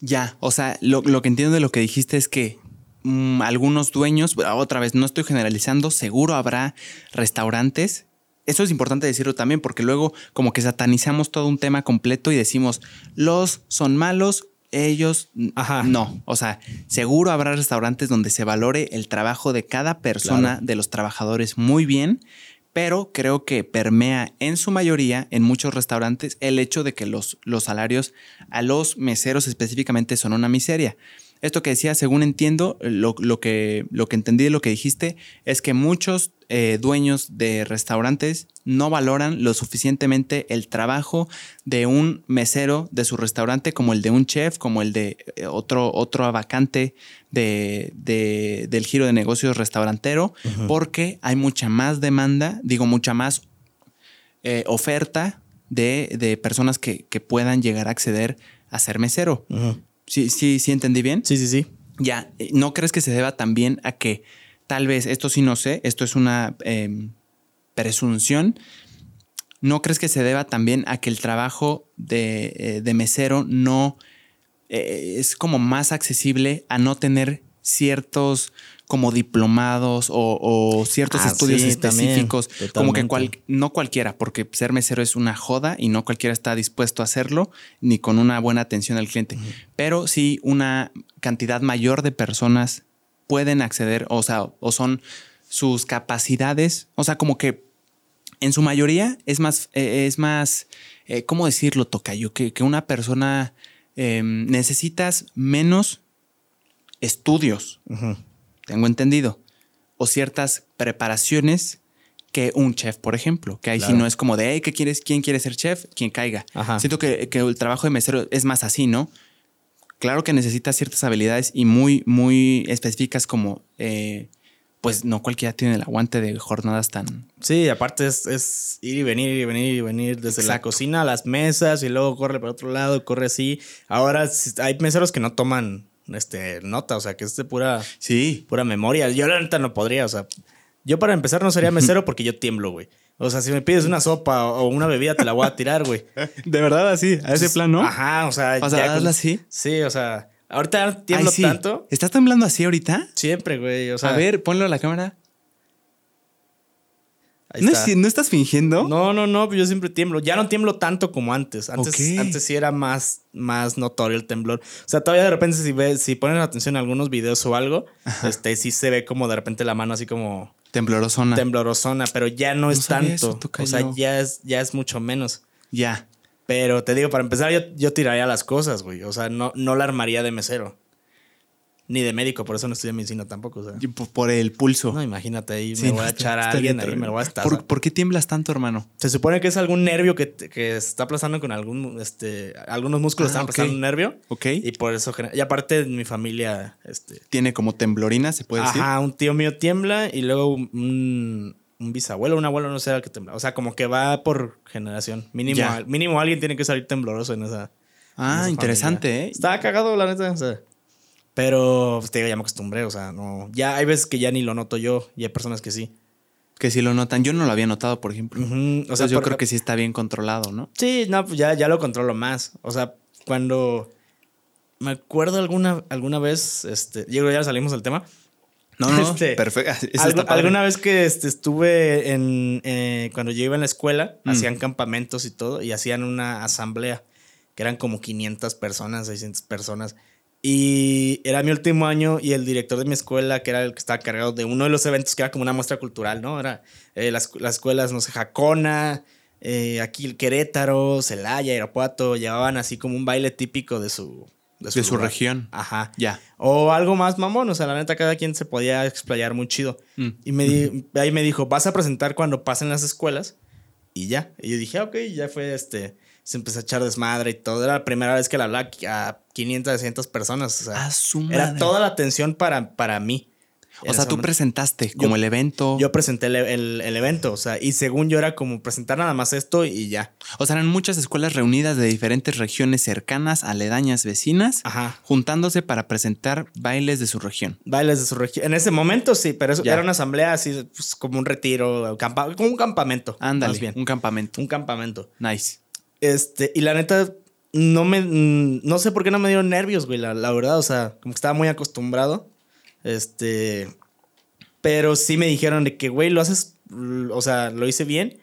Ya, o sea, lo, lo que entiendo de lo que dijiste es que mm, algunos dueños, otra vez, no estoy generalizando, seguro habrá restaurantes. Eso es importante decirlo también porque luego como que satanizamos todo un tema completo y decimos, los son malos, ellos Ajá. no. O sea, seguro habrá restaurantes donde se valore el trabajo de cada persona, Claro. de los trabajadores muy bien, pero creo que permea en su mayoría en muchos restaurantes el hecho de que los, los salarios a los meseros específicamente son una miseria. Esto que decía, según entiendo, lo, lo que, lo que entendí de lo que dijiste es que muchos eh, dueños de restaurantes no valoran lo suficientemente el trabajo de un mesero de su restaurante como el de un chef, como el de eh, otro, otro vacante de, de- del giro de negocios restaurantero, porque hay mucha más demanda, digo, mucha más eh, oferta de, de personas que, que puedan llegar a acceder a ser mesero. Sí, sí, sí entendí bien. Sí, sí, sí. Ya, eh, ¿no crees que se deba también a que tal vez, esto sí no sé, esto es una em, presunción, ¿no crees que se deba también a que el trabajo de, eh, de mesero no eh, es como más accesible a no tener ciertos como diplomados o, o ciertos Ah, estudios sí, también, específicos, como que cual- no cualquiera, porque ser mesero es una joda y no cualquiera está dispuesto a hacerlo, ni con una buena atención al cliente. Pero sí una cantidad mayor de personas pueden acceder, o sea, o son sus capacidades, o sea, como que en su mayoría es más, eh, es más, eh, ¿cómo decirlo, Tocayo? Que, que una persona eh, necesitas menos estudios, Ujú. Tengo entendido, o ciertas preparaciones que un chef, por ejemplo, que ahí sí Claro. no es como de, hey, ¿qué quieres? ¿Quién quiere ser chef? Quien caiga. Ajá. Siento que, que el trabajo de mesero es más así, ¿no? Claro que necesitas ciertas habilidades y muy, muy específicas como, eh, pues no cualquiera tiene el aguante de jornadas tan... Sí, aparte es, es ir y venir, ir y venir, ir y venir desde la Exacto. cocina a las mesas y luego corre para otro lado, corre así. Ahora sí, hay meseros que no toman este, nota, o sea, que es de pura, Sí. pura memoria. Yo la neta no podría, o sea, yo para empezar no sería mesero (laughs) porque yo tiemblo, güey. O sea, si me pides una sopa o una bebida, te la voy a tirar, güey. (laughs) De verdad así, a ese plan, ¿no? Ajá, o sea, O sea, ya hazla así. Sí, o sea, ahorita tiemblo Ay, sí. tanto. ¿Estás temblando así ahorita? Siempre, güey. O sea, a ver, ponlo a la cámara. Ahí ¿No, está. es- ¿No estás fingiendo? No, no, no, yo siempre tiemblo. Ya no tiemblo tanto como antes. Antes, Ok. antes sí era más, más notorio el temblor. O sea, todavía de repente si ves, si ponen atención a algunos videos o algo, este sí se ve como de repente la mano así como Temblorosona. temblorosona, pero ya no es sabía tanto. eso, o tocayo. sea, ya es, ya es mucho menos. ya. Pero te digo, para empezar, yo, yo tiraría las cosas, güey. O sea, no, no la armaría de mesero. Ni de médico, por eso no estudié medicina tampoco. O sea. Y por- el pulso. No, imagínate ahí, Sí, me voy a está- echar a está alguien ahí, me lo voy a estar. ¿Por, por qué tiemblas tanto, hermano? Se supone que es algún nervio que, que está aplazando con algún, este, algunos músculos Ah, están aplazando un nervio. Ok. Y por eso, y aparte mi familia, este, Tiene como temblorina, se puede decir. ajá, un tío mío tiembla y luego un, un bisabuelo, un abuelo, no sé, el que temblaba. O sea, como que va por generación. Mínimo, Ya. mínimo alguien tiene que salir tembloroso en esa. Ah, esa interesante, familia. ¿eh? Estaba cagado, la neta. o sea. Pero, pues, te digo, ya me acostumbré, o sea, no. Ya hay veces que ya ni lo noto yo y hay personas que sí. Que si lo notan. Yo no lo había notado, por ejemplo. O O sea, yo creo que sí está bien controlado, ¿no? Sí, no, pues ya, ya lo controlo más. O sea, cuando. Me acuerdo alguna, alguna vez, este, yo ya salimos del tema. No, no, Este, perfecto. (laughs) Alguna vez que este, estuve en. eh, cuando yo iba en la escuela, Mm. hacían campamentos y todo, y hacían una asamblea, que eran como 500 personas, 600 personas. Y era mi último año y el director de mi escuela, que era el que estaba cargado de uno de los eventos, que era como una muestra cultural, ¿no? Era eh, las, las escuelas, no sé, Jacona, eh, aquí el Querétaro, Celaya, Irapuato, llevaban así como un baile típico de su... De su región. Ajá. Ya. O algo más mamón, o sea, la neta cada quien se podía explayar muy chido. Mm. Y me di- ahí me dijo, vas a presentar cuando pasen las escuelas y ya. Y yo dije, "Ah, ok, ya fue este, se empezó a echar desmadre y todo. Era la primera vez que le hablaba a 500, 600 personas. O sea, A su era toda la atención para, para mí. O sea, tú momento. presentaste como el evento. Yo presenté el, el- el evento, o sea, y según yo era como presentar nada más esto y ya. O sea, eran muchas escuelas reunidas de diferentes regiones cercanas, aledañas, vecinas, Ajá. juntándose para presentar bailes de su región. Bailes de su región. En ese momento sí, pero eso Ya. era una asamblea así, pues, como un retiro, como un campamento. Ándale, bien. un campamento. Un campamento. Nice. Este, y la neta, no me. No sé por qué no me dieron nervios, güey, la, la verdad. O sea, como que estaba muy acostumbrado. Este. Pero sí me dijeron de que, güey, lo haces. O sea, lo hice bien.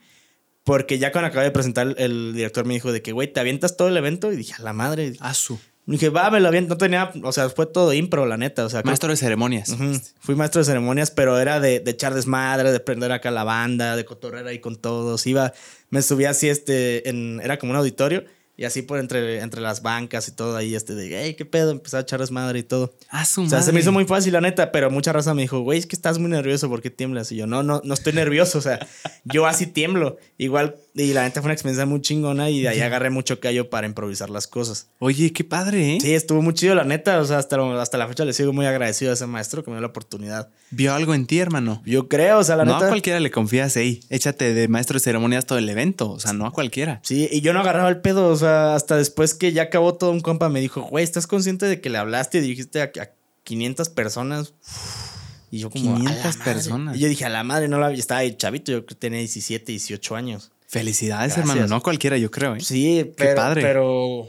Porque ya cuando acabé de presentar, el director me dijo de que, güey, ¿te avientas todo el evento? Y dije, a la madre. A su. Dije, va, me lo aviento. No tenía. O sea, fue todo impro, la neta. O sea, Maestro de ceremonias. Fui maestro de ceremonias, pero era de, de echar desmadre, de prender acá la banda, de cotorrear ahí con todos. Iba, me subía así, este, en, era como un auditorio, y así por entre, entre las bancas y todo ahí, este, de, hey, qué pedo, empecé a echar desmadre y todo. A su O sea, se me hizo muy fácil, la neta, pero mucha raza me dijo, güey, es que estás muy nervioso, ¿por qué tiemblas? Y yo, no, no, no estoy nervioso, o sea, yo así tiemblo. Igual, y la neta fue una experiencia muy chingona, y de ahí agarré mucho callo para improvisar las cosas. Oye, qué padre, ¿eh? Sí, estuvo muy chido, la neta. O sea, hasta, lo- hasta la fecha le sigo muy agradecido a ese maestro que me dio la oportunidad. Vio algo en ti, hermano. Yo creo, o sea, la no neta. a cualquiera le confías, ey, échate de maestro de ceremonias todo el evento. O sea, no a cualquiera. Sí, y yo no agarraba el pedo. O sea, hasta después que ya acabó todo, un compa me dijo, güey, ¿estás consciente de que le hablaste y dijiste a, a 500 personas? Y yo, como, "A la 500 madre". personas. Y yo dije, a la madre, no la vi. Estaba ahí chavito, yo tenía 17, 18 años. Felicidades, Gracias. hermano. No cualquiera, yo creo, ¿eh? Sí, pero. padre. Pero.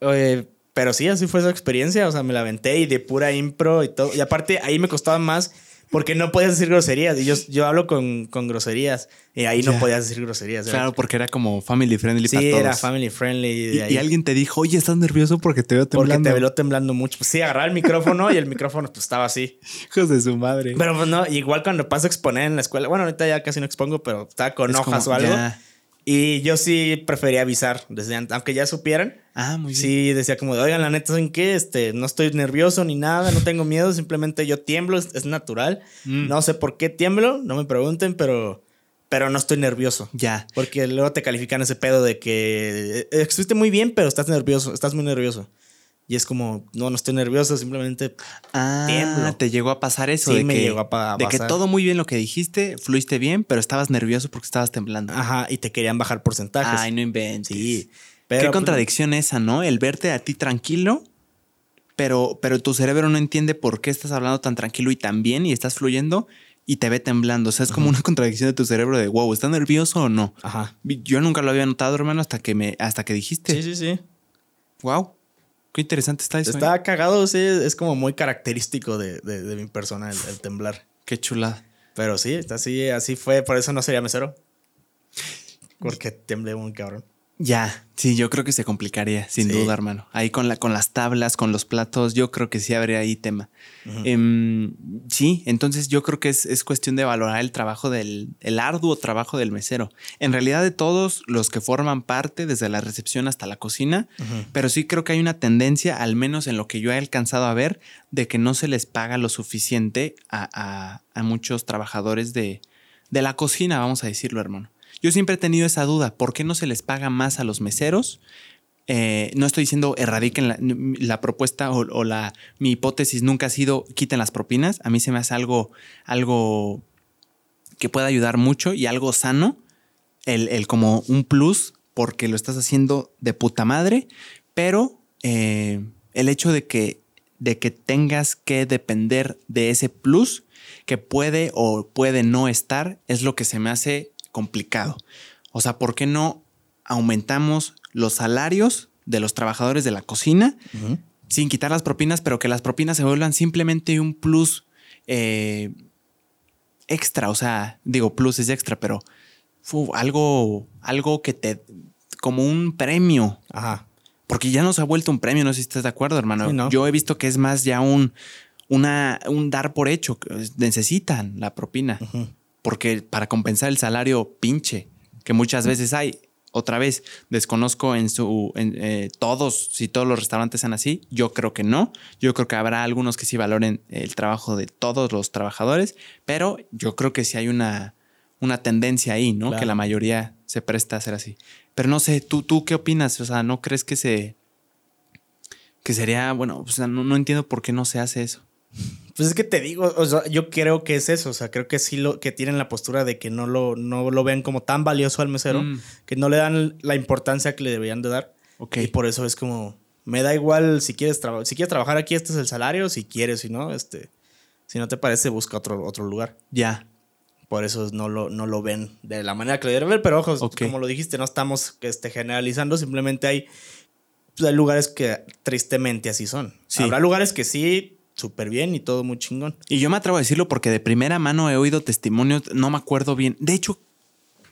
eh, pero sí, así fue esa experiencia. O sea, me la aventé y de pura impro y todo. Y aparte, ahí me costaba más porque no podías decir groserías. Y yo, yo hablo con, con groserías. Y ahí no podías decir groserías. Claro, porque era como family friendly para Sí, todos. era family friendly. Y, alguien te dijo, oye, estás nervioso porque te veo porque temblando. te veló temblando mucho. Pues sí, agarraba el micrófono y el micrófono pues estaba así. Hijos de su madre. Pero pues no, igual cuando paso a exponer en la escuela. Bueno, ahorita ya casi no expongo, pero estaba con Es hojas como, o algo. ya. Y yo sí prefería avisar desde antes, aunque ya supieran. Ah, muy bien. Sí, decía como de, oigan, la neta, ¿saben qué? Este, no estoy nervioso ni nada, no tengo miedo, simplemente yo tiemblo, es, es natural. Mm. No sé por qué tiemblo, no me pregunten, pero, pero no estoy nervioso. Ya. Porque luego te califican ese pedo de que eh, estuviste muy bien, pero estás nervioso, estás muy nervioso. Y es como, no, no estoy nervioso, simplemente Ah, Tiemblo. te llegó a pasar eso. Sí, de me que, llegó a pa- De que pasar. todo muy bien lo que dijiste, fluiste bien, pero estabas nervioso porque estabas temblando. Ajá, y te querían bajar porcentajes. Ay, no inventes. Sí. Qué pues, contradicción esa, ¿no? El verte a ti tranquilo, pero, pero tu cerebro no entiende por qué estás hablando tan tranquilo y tan bien y estás fluyendo y te ve temblando. O sea, es como una contradicción de tu cerebro de, wow, ¿estás nervioso o no? Ajá. Yo nunca lo había notado, hermano, hasta que me, hasta que dijiste. Sí, sí, sí. Wow. Qué interesante está eso. ¿eh? Está cagado, sí, es como muy característico de, de- de mi persona el, el temblar. Qué chulada. Pero sí, así, así fue, por eso no sería mesero. Porque temblé un cabrón. Ya, sí, yo creo que se complicaría, sin Sí. duda, hermano. Ahí con, la, con las tablas, con los platos, yo creo que sí habría ahí tema. Em, sí, entonces yo creo que es, es cuestión de valorar el trabajo del, el arduo trabajo del mesero. En realidad de todos los que forman parte, desde la recepción hasta la cocina, pero sí creo que hay una tendencia, al menos en lo que yo he alcanzado a ver, de que no se les paga lo suficiente a, a- a muchos trabajadores de, de la cocina, vamos a decirlo, hermano. Yo siempre he tenido esa duda, ¿por qué no se les paga más a los meseros? Eh, no estoy diciendo erradiquen la, la propuesta o, la mi hipótesis nunca ha sido quiten las propinas. A mí se me hace algo, algo que puede ayudar mucho y algo sano, el, el como un plus, porque lo estás haciendo de puta madre, pero eh, el hecho de que, de que tengas que depender de ese plus que puede o puede no estar es lo que se me hace complicado. O sea, ¿por qué no aumentamos los salarios de los trabajadores de la cocina sin quitar las propinas, pero que las propinas se vuelvan simplemente un plus eh, extra? O sea, digo, plus es extra, pero algo, algo que te, como un premio. Ajá. Porque ya no se ha vuelto un premio, no sé si estás de acuerdo, hermano. Yo he visto que es más ya un, una, un dar por hecho. Necesitan la propina. Porque para compensar el salario pinche que muchas veces hay. Otra vez, desconozco en su en, eh, todos, si todos los restaurantes sean así. Yo creo que no. Yo creo que habrá algunos que sí valoren el trabajo de todos los trabajadores, pero yo creo que sí hay una, una tendencia ahí, ¿no? Que la mayoría se presta a ser así. Pero no sé, ¿tú, tú qué opinas? O sea, ¿no crees que se. que sería, bueno, o sea, no, no entiendo por qué no se hace eso. Pues es que te digo, o sea, yo creo que es eso, o sea, creo que sí lo que tienen la postura de que no lo, no lo ven como tan valioso al mesero, mm. que no le dan la importancia que le deberían de dar. Y por eso es como, me da igual si quieres, si quieres trabajar aquí, este es el salario, si quieres, si no, este, si no te parece, busca otro, otro lugar. Ya. Por eso no lo, no lo ven de la manera que lo deben ver, pero ojo, como lo dijiste, no estamos este, generalizando, simplemente hay, pues, hay lugares que tristemente así son. Habrá lugares que sí súper bien y todo muy chingón. Y yo me atrevo a decirlo porque de primera mano he oído testimonios, no me acuerdo bien. De hecho,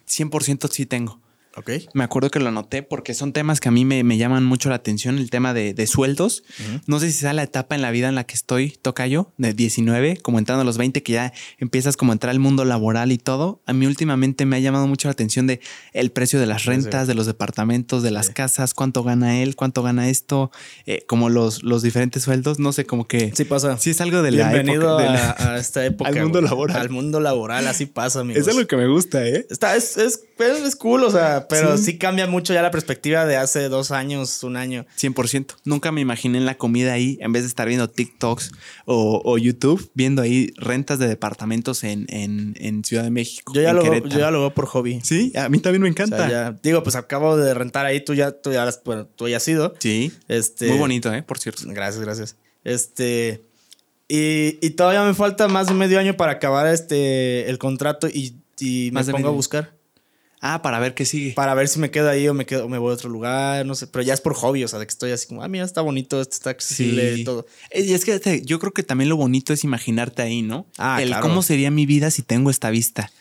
100% sí tengo. Ok. Me acuerdo que lo anoté porque son temas que a mí me, llaman mucho la atención, el tema de, sueldos. No sé si sea la etapa en la vida en la que estoy, toca yo, de 19, como entrando a los 20, que ya empiezas como a entrar al mundo laboral y todo. A mí últimamente me ha llamado mucho la atención de el precio de las rentas, de los departamentos, de las casas, cuánto gana él, cuánto gana esto, eh, como los, los diferentes sueldos. No sé, como que... Sí pasa. Sí es algo de la Bienvenido a, esta época. (laughs) al mundo laboral. Al mundo laboral, así pasa, amigos. Es algo que me gusta, ¿eh? Está, es, es, es cool, o sea, pero sí. cambia mucho ya la perspectiva de hace dos años, un año. 100%. Nunca me imaginé en la comida ahí, en vez de estar viendo TikToks o, YouTube, viendo ahí rentas de departamentos en, Ciudad de México. Yo ya, lo, yo ya lo veo por hobby. Sí, a mí también me encanta. digo, pues acabo de rentar ahí, tú ya, tú ya, tú ya has ido. Sí. Este, Muy bonito, ¿eh? Por cierto. Gracias, gracias. Este. Y, y, todavía me falta más de medio año para acabar este el contrato y, y me pongo a buscar. Ah, para ver qué sigue. Para ver si me quedo ahí o me quedo me voy a otro lugar, no sé. Pero ya es por hobby, o sea, de que estoy así como, ah, mira, está bonito, esto está accesible y todo. Eh, y es que yo creo que también lo bonito es imaginarte ahí, ¿no? Ah, El cómo sería mi vida si tengo esta vista.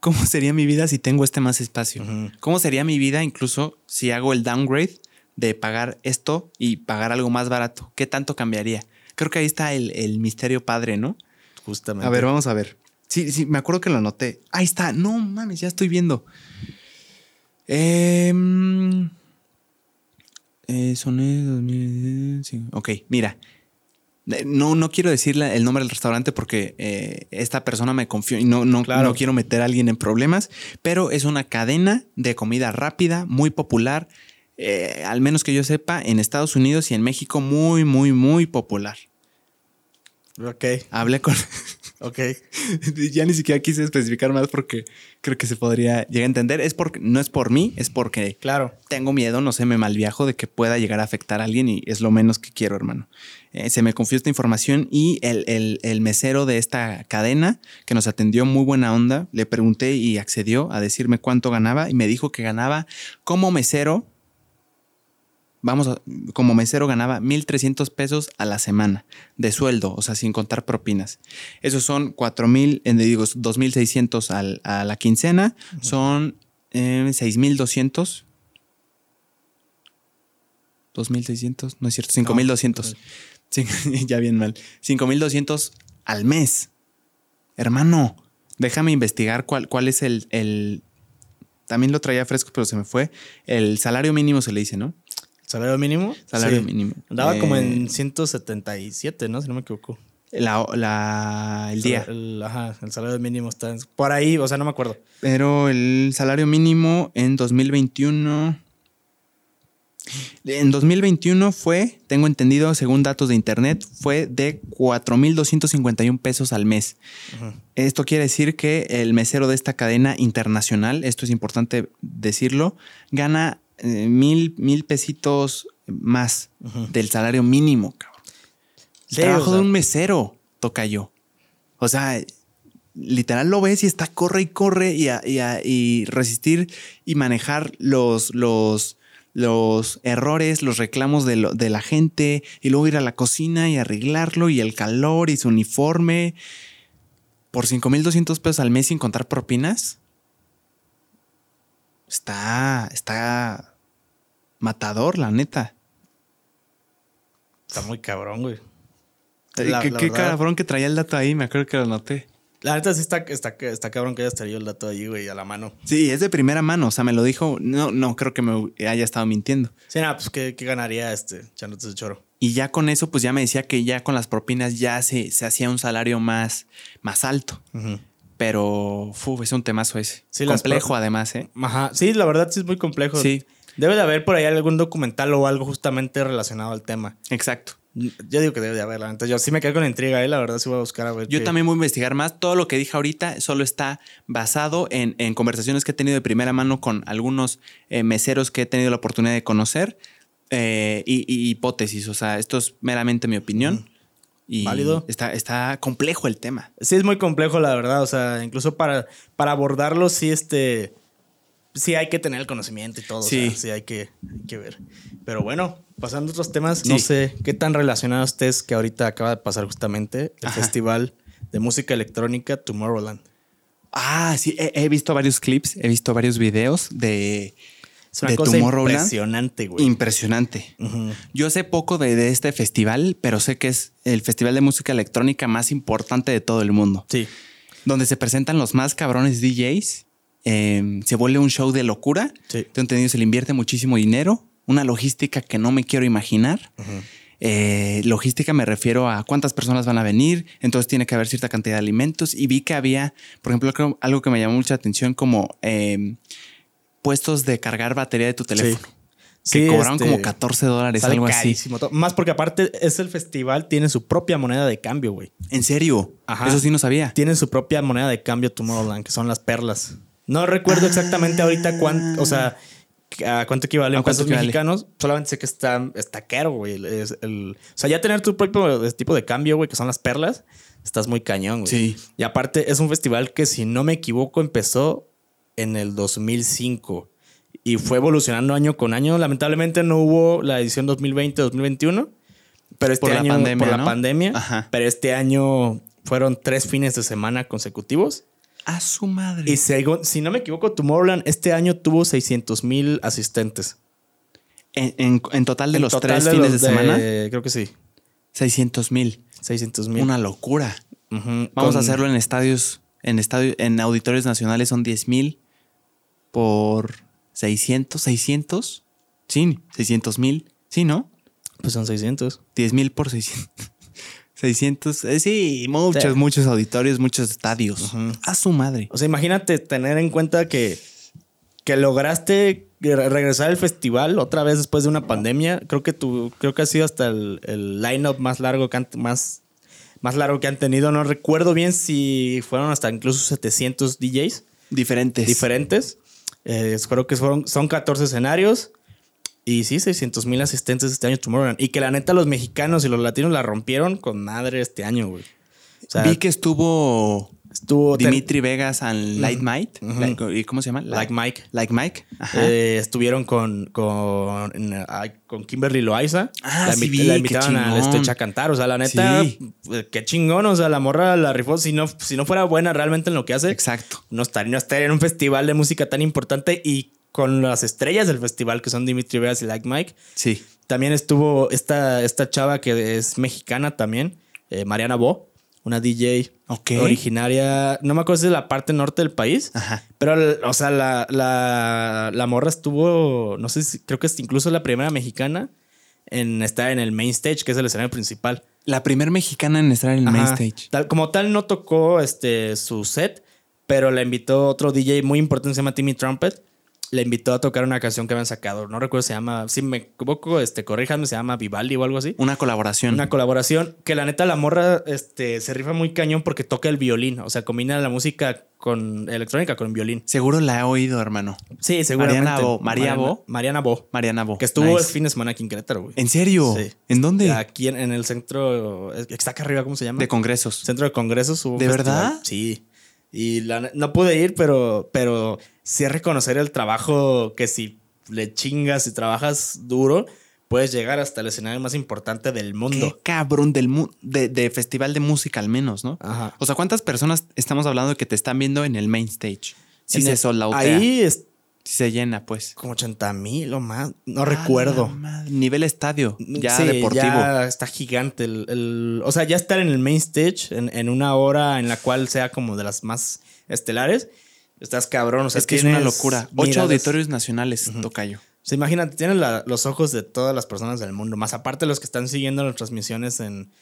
¿Cómo (laughs) sería mi vida si tengo este más espacio? ¿Cómo sería mi vida incluso si hago el downgrade de pagar esto y pagar algo más barato? ¿Qué tanto cambiaría? Creo que ahí está el, el misterio padre, ¿no? Justamente. A ver, vamos a ver. Sí, sí, me acuerdo que lo anoté. Ahí está. No mames, ya estoy viendo. Eh, eh, son Ok, mira. Eh, no, no quiero decirle el nombre del restaurante porque eh, esta persona me confió y no, no, no quiero meter a alguien en problemas, pero es una cadena de comida rápida, muy popular, eh, al menos que yo sepa, en Estados Unidos y en México, muy, muy, muy popular. Ok. Hablé con. Ok. (laughs) ya ni siquiera quise especificar más porque creo que se podría llegar a entender. Es porque no es por mí, es porque. Claro. Tengo miedo, no sé, me malviajo de que pueda llegar a afectar a alguien y es lo menos que quiero, hermano. Eh, se me confió esta información y el, el, mesero de esta cadena que nos atendió muy buena onda, le pregunté y accedió a decirme cuánto ganaba y me dijo que ganaba como mesero vamos, a, como mesero ganaba 1.300 pesos a la semana de sueldo, o sea, sin contar propinas. Esos son 4.000, digo, 2.600 a la quincena, son eh, 6.200. 2.600, no es cierto, 5.200. (laughs) ya bien mal. 5.200 al mes. Hermano, déjame investigar cuál, cuál es el, el... También lo traía fresco, pero se me fue. El salario mínimo se le dice, ¿no? ¿Salario mínimo? Salario mínimo. Andaba como en 177, eh, ¿no? Si no me equivoco. La, el día. El, ajá, el salario mínimo está por ahí, o sea, no me acuerdo. Pero el salario mínimo en 2021. En 2021 fue, tengo entendido, según datos de internet, fue de 4.251 pesos al mes. Esto quiere decir que el mesero de esta cadena internacional, esto es importante decirlo, gana eh, mil, mil pesitos más del salario mínimo, cabrón. El Sí, trabajo o sea- de un mesero, toca yo. O sea, literal lo ves y está corre y corre y, a- y a- y resistir y manejar los, los, los errores, los reclamos de, lo- de la gente y luego ir a la cocina y arreglarlo y el calor y su uniforme por 5,200 pesos al mes sin contar propinas. Está, está matador, la neta. Está muy cabrón, güey. La- qué la qué verdad- cabrón que traía el dato ahí, me acuerdo que lo noté. La neta sí está, está, está cabrón que hayas traído el dato allí, güey, a la mano. Sí, es de primera mano, o sea, me lo dijo, no, no creo que me haya estado mintiendo. Sí, nada, pues ¿qué, qué ganaría este echándote ese choro? Y ya con eso, pues ya me decía que ya con las propinas ya se, se hacía un salario más, más alto. Pero fu, es un temazo ese. Sí, Complejo además, ¿eh? Ajá. Sí, la verdad sí es muy complejo. Sí. Debe de haber por ahí algún documental o algo justamente relacionado al tema. Exacto. Yo digo que debe de haber, la neta. Yo sí me quedé con la intriga, ¿eh? La verdad sí voy a buscar a ver. Yo qué- también voy a investigar más. Todo lo que dije ahorita solo está basado en, en conversaciones que he tenido de primera mano con algunos eh, meseros que he tenido la oportunidad de conocer eh, y, y hipótesis. O sea, esto es meramente mi opinión. Y Válido. Está, está complejo el tema. Sí, es muy complejo, la verdad. O sea, incluso para, para abordarlo, sí, este. Sí, hay que tener el conocimiento y todo. o Sí. sea, sí, hay que, hay que ver. Pero bueno, pasando a otros temas, Sí. no sé qué tan relacionado estés que ahorita acaba de pasar justamente el Ajá. festival de música electrónica Tomorrowland. Ah, sí, he, he visto varios clips, he visto varios videos de, Es una de cosa Tomorrowland. impresionante, güey. Impresionante. Yo sé poco de, de este festival, pero sé que es el festival de música electrónica más importante de todo el mundo. Sí. donde se presentan los más cabrones DJs. Eh, se vuelve un show de locura. Sí. Tengo entendido, se le invierte muchísimo dinero, una logística que no me quiero imaginar. Eh, logística me refiero a cuántas personas van a venir, entonces tiene que haber cierta cantidad de alimentos. Y vi que había, por ejemplo, creo- algo que me llamó mucha atención, como eh, puestos de cargar batería de tu teléfono. Que Sí, cobraron este, como 14 dólares, algo así. carísimo. todo. Más porque aparte es el festival, tiene su propia moneda de cambio, güey. En serio, Ajá. eso sí no sabía. Tienen su propia moneda de cambio Tomorrowland, que son las perlas. No recuerdo exactamente ahorita cuánto, o sea, a cuánto equivale mexicanos. Solamente sé que está, está caro, güey. Es el- o sea, ya tener tu propio tipo de cambio, güey, que son las perlas, estás muy cañón, güey. Sí. Y aparte es un festival que, si no me equivoco, empezó en el 2005 y fue evolucionando año con año. Lamentablemente no hubo la edición 2020-2021, pero este Por la año pandemia, por la pandemia, Ajá. pero este año fueron tres fines de semana consecutivos. A su madre. Y según- si no me equivoco, Tomorrowland este año tuvo 600 mil asistentes. En, en- en total de En los total tres de fines los de, semana, Creo que sí. 600 mil. 600 mil. Una locura. Vamos con- a hacerlo en estadios, en estadio, en auditorios nacionales son 10 mil por 600, 600. Sí, 600 mil. Sí, ¿no? Pues son 600. 10 mil por 600. 600. eh, sí, muchos, Sí. muchos auditorios, muchos estadios. A su madre. O sea, imagínate tener en cuenta que, que lograste re- regresar al festival otra vez después de una pandemia. Creo que tu, creo que ha sido hasta el, el line-up más largo que han, más, más largo que han tenido. No recuerdo bien si fueron hasta incluso 700 DJs Diferentes. diferentes. Eh, creo que fueron, son 14 escenarios. Y sí, 600 mil asistentes este año Tomorrowland. Y que la neta los mexicanos y los latinos la rompieron con madre este año, güey. O sea, Vi que estuvo estuvo... Dimitri Vegas and Light. Like- ¿Y cómo se llama? Like Mike. Like Mike. Ajá. Eh, estuvieron con, con, con Kimberly Loaiza. Ah, la, sí vi, la invitaron a chingón. este a cantar. O sea, la neta, Sí. eh, qué chingón. O sea, la morra la rifó. Si no, si no fuera buena realmente en lo que hace, Exacto. no estaría, no estaría en un festival de música tan importante y con las estrellas del festival que son Dimitri Vegas y Like Mike. Sí. También estuvo esta, esta chava que es mexicana también, eh, Mariana Bo, una DJ originaria, no me acuerdo si es de la parte norte del país, Ajá. pero, o sea, la, la, la morra estuvo, no sé si, creo que es incluso la primera mexicana en estar en el main stage, que es el escenario principal. La primer mexicana en estar en el main Ajá. stage. Tal, como tal, no tocó este, su set, pero la invitó otro DJ muy importante, se llama Timmy Trumpet. Le invitó a tocar una canción que habían sacado. No recuerdo, se llama, si me equivoco, este, corríjanme, se llama Vivaldi o algo así. Una colaboración. Una colaboración que la neta la morra este, se rifa muy cañón porque toca el violín. O sea, combina la música con electrónica con violín. Seguro la he oído, hermano. Sí, seguramente. Mariana Bo. María Bo. Mariana Bo. Mariana Bo. Que estuvo Nice. el fin de semana aquí en Querétaro, güey. ¿En serio? Sí. ¿En dónde? Aquí en, en el centro, está acá arriba, ¿cómo se llama? De congresos. Centro de Congresos. hubo ¿De festival. verdad? Sí. Y la no pude ir, pero, pero sí reconocer el trabajo que si le chingas y trabajas duro, puedes llegar hasta el escenario más importante del Qué mundo. cabrón del mu- de, de festival de música al menos, ¿no? Ajá. O sea, ¿cuántas personas estamos hablando que te están viendo en el main stage? Si En se el-. Ahí es Si se llena, pues. como 80 mil o más. No recuerdo. Nivel estadio, ya Sí, deportivo. Ya está gigante. El, el- o sea, ya estar en el main stage en, en una hora en la cual sea como de las más estelares. Estás cabrón. O sea, es que es una locura. Ocho miradas- auditorios nacionales, Tocayo. O sea, imagínate, tienes la- los ojos de todas las personas del mundo, más aparte los que están siguiendo las transmisiones en,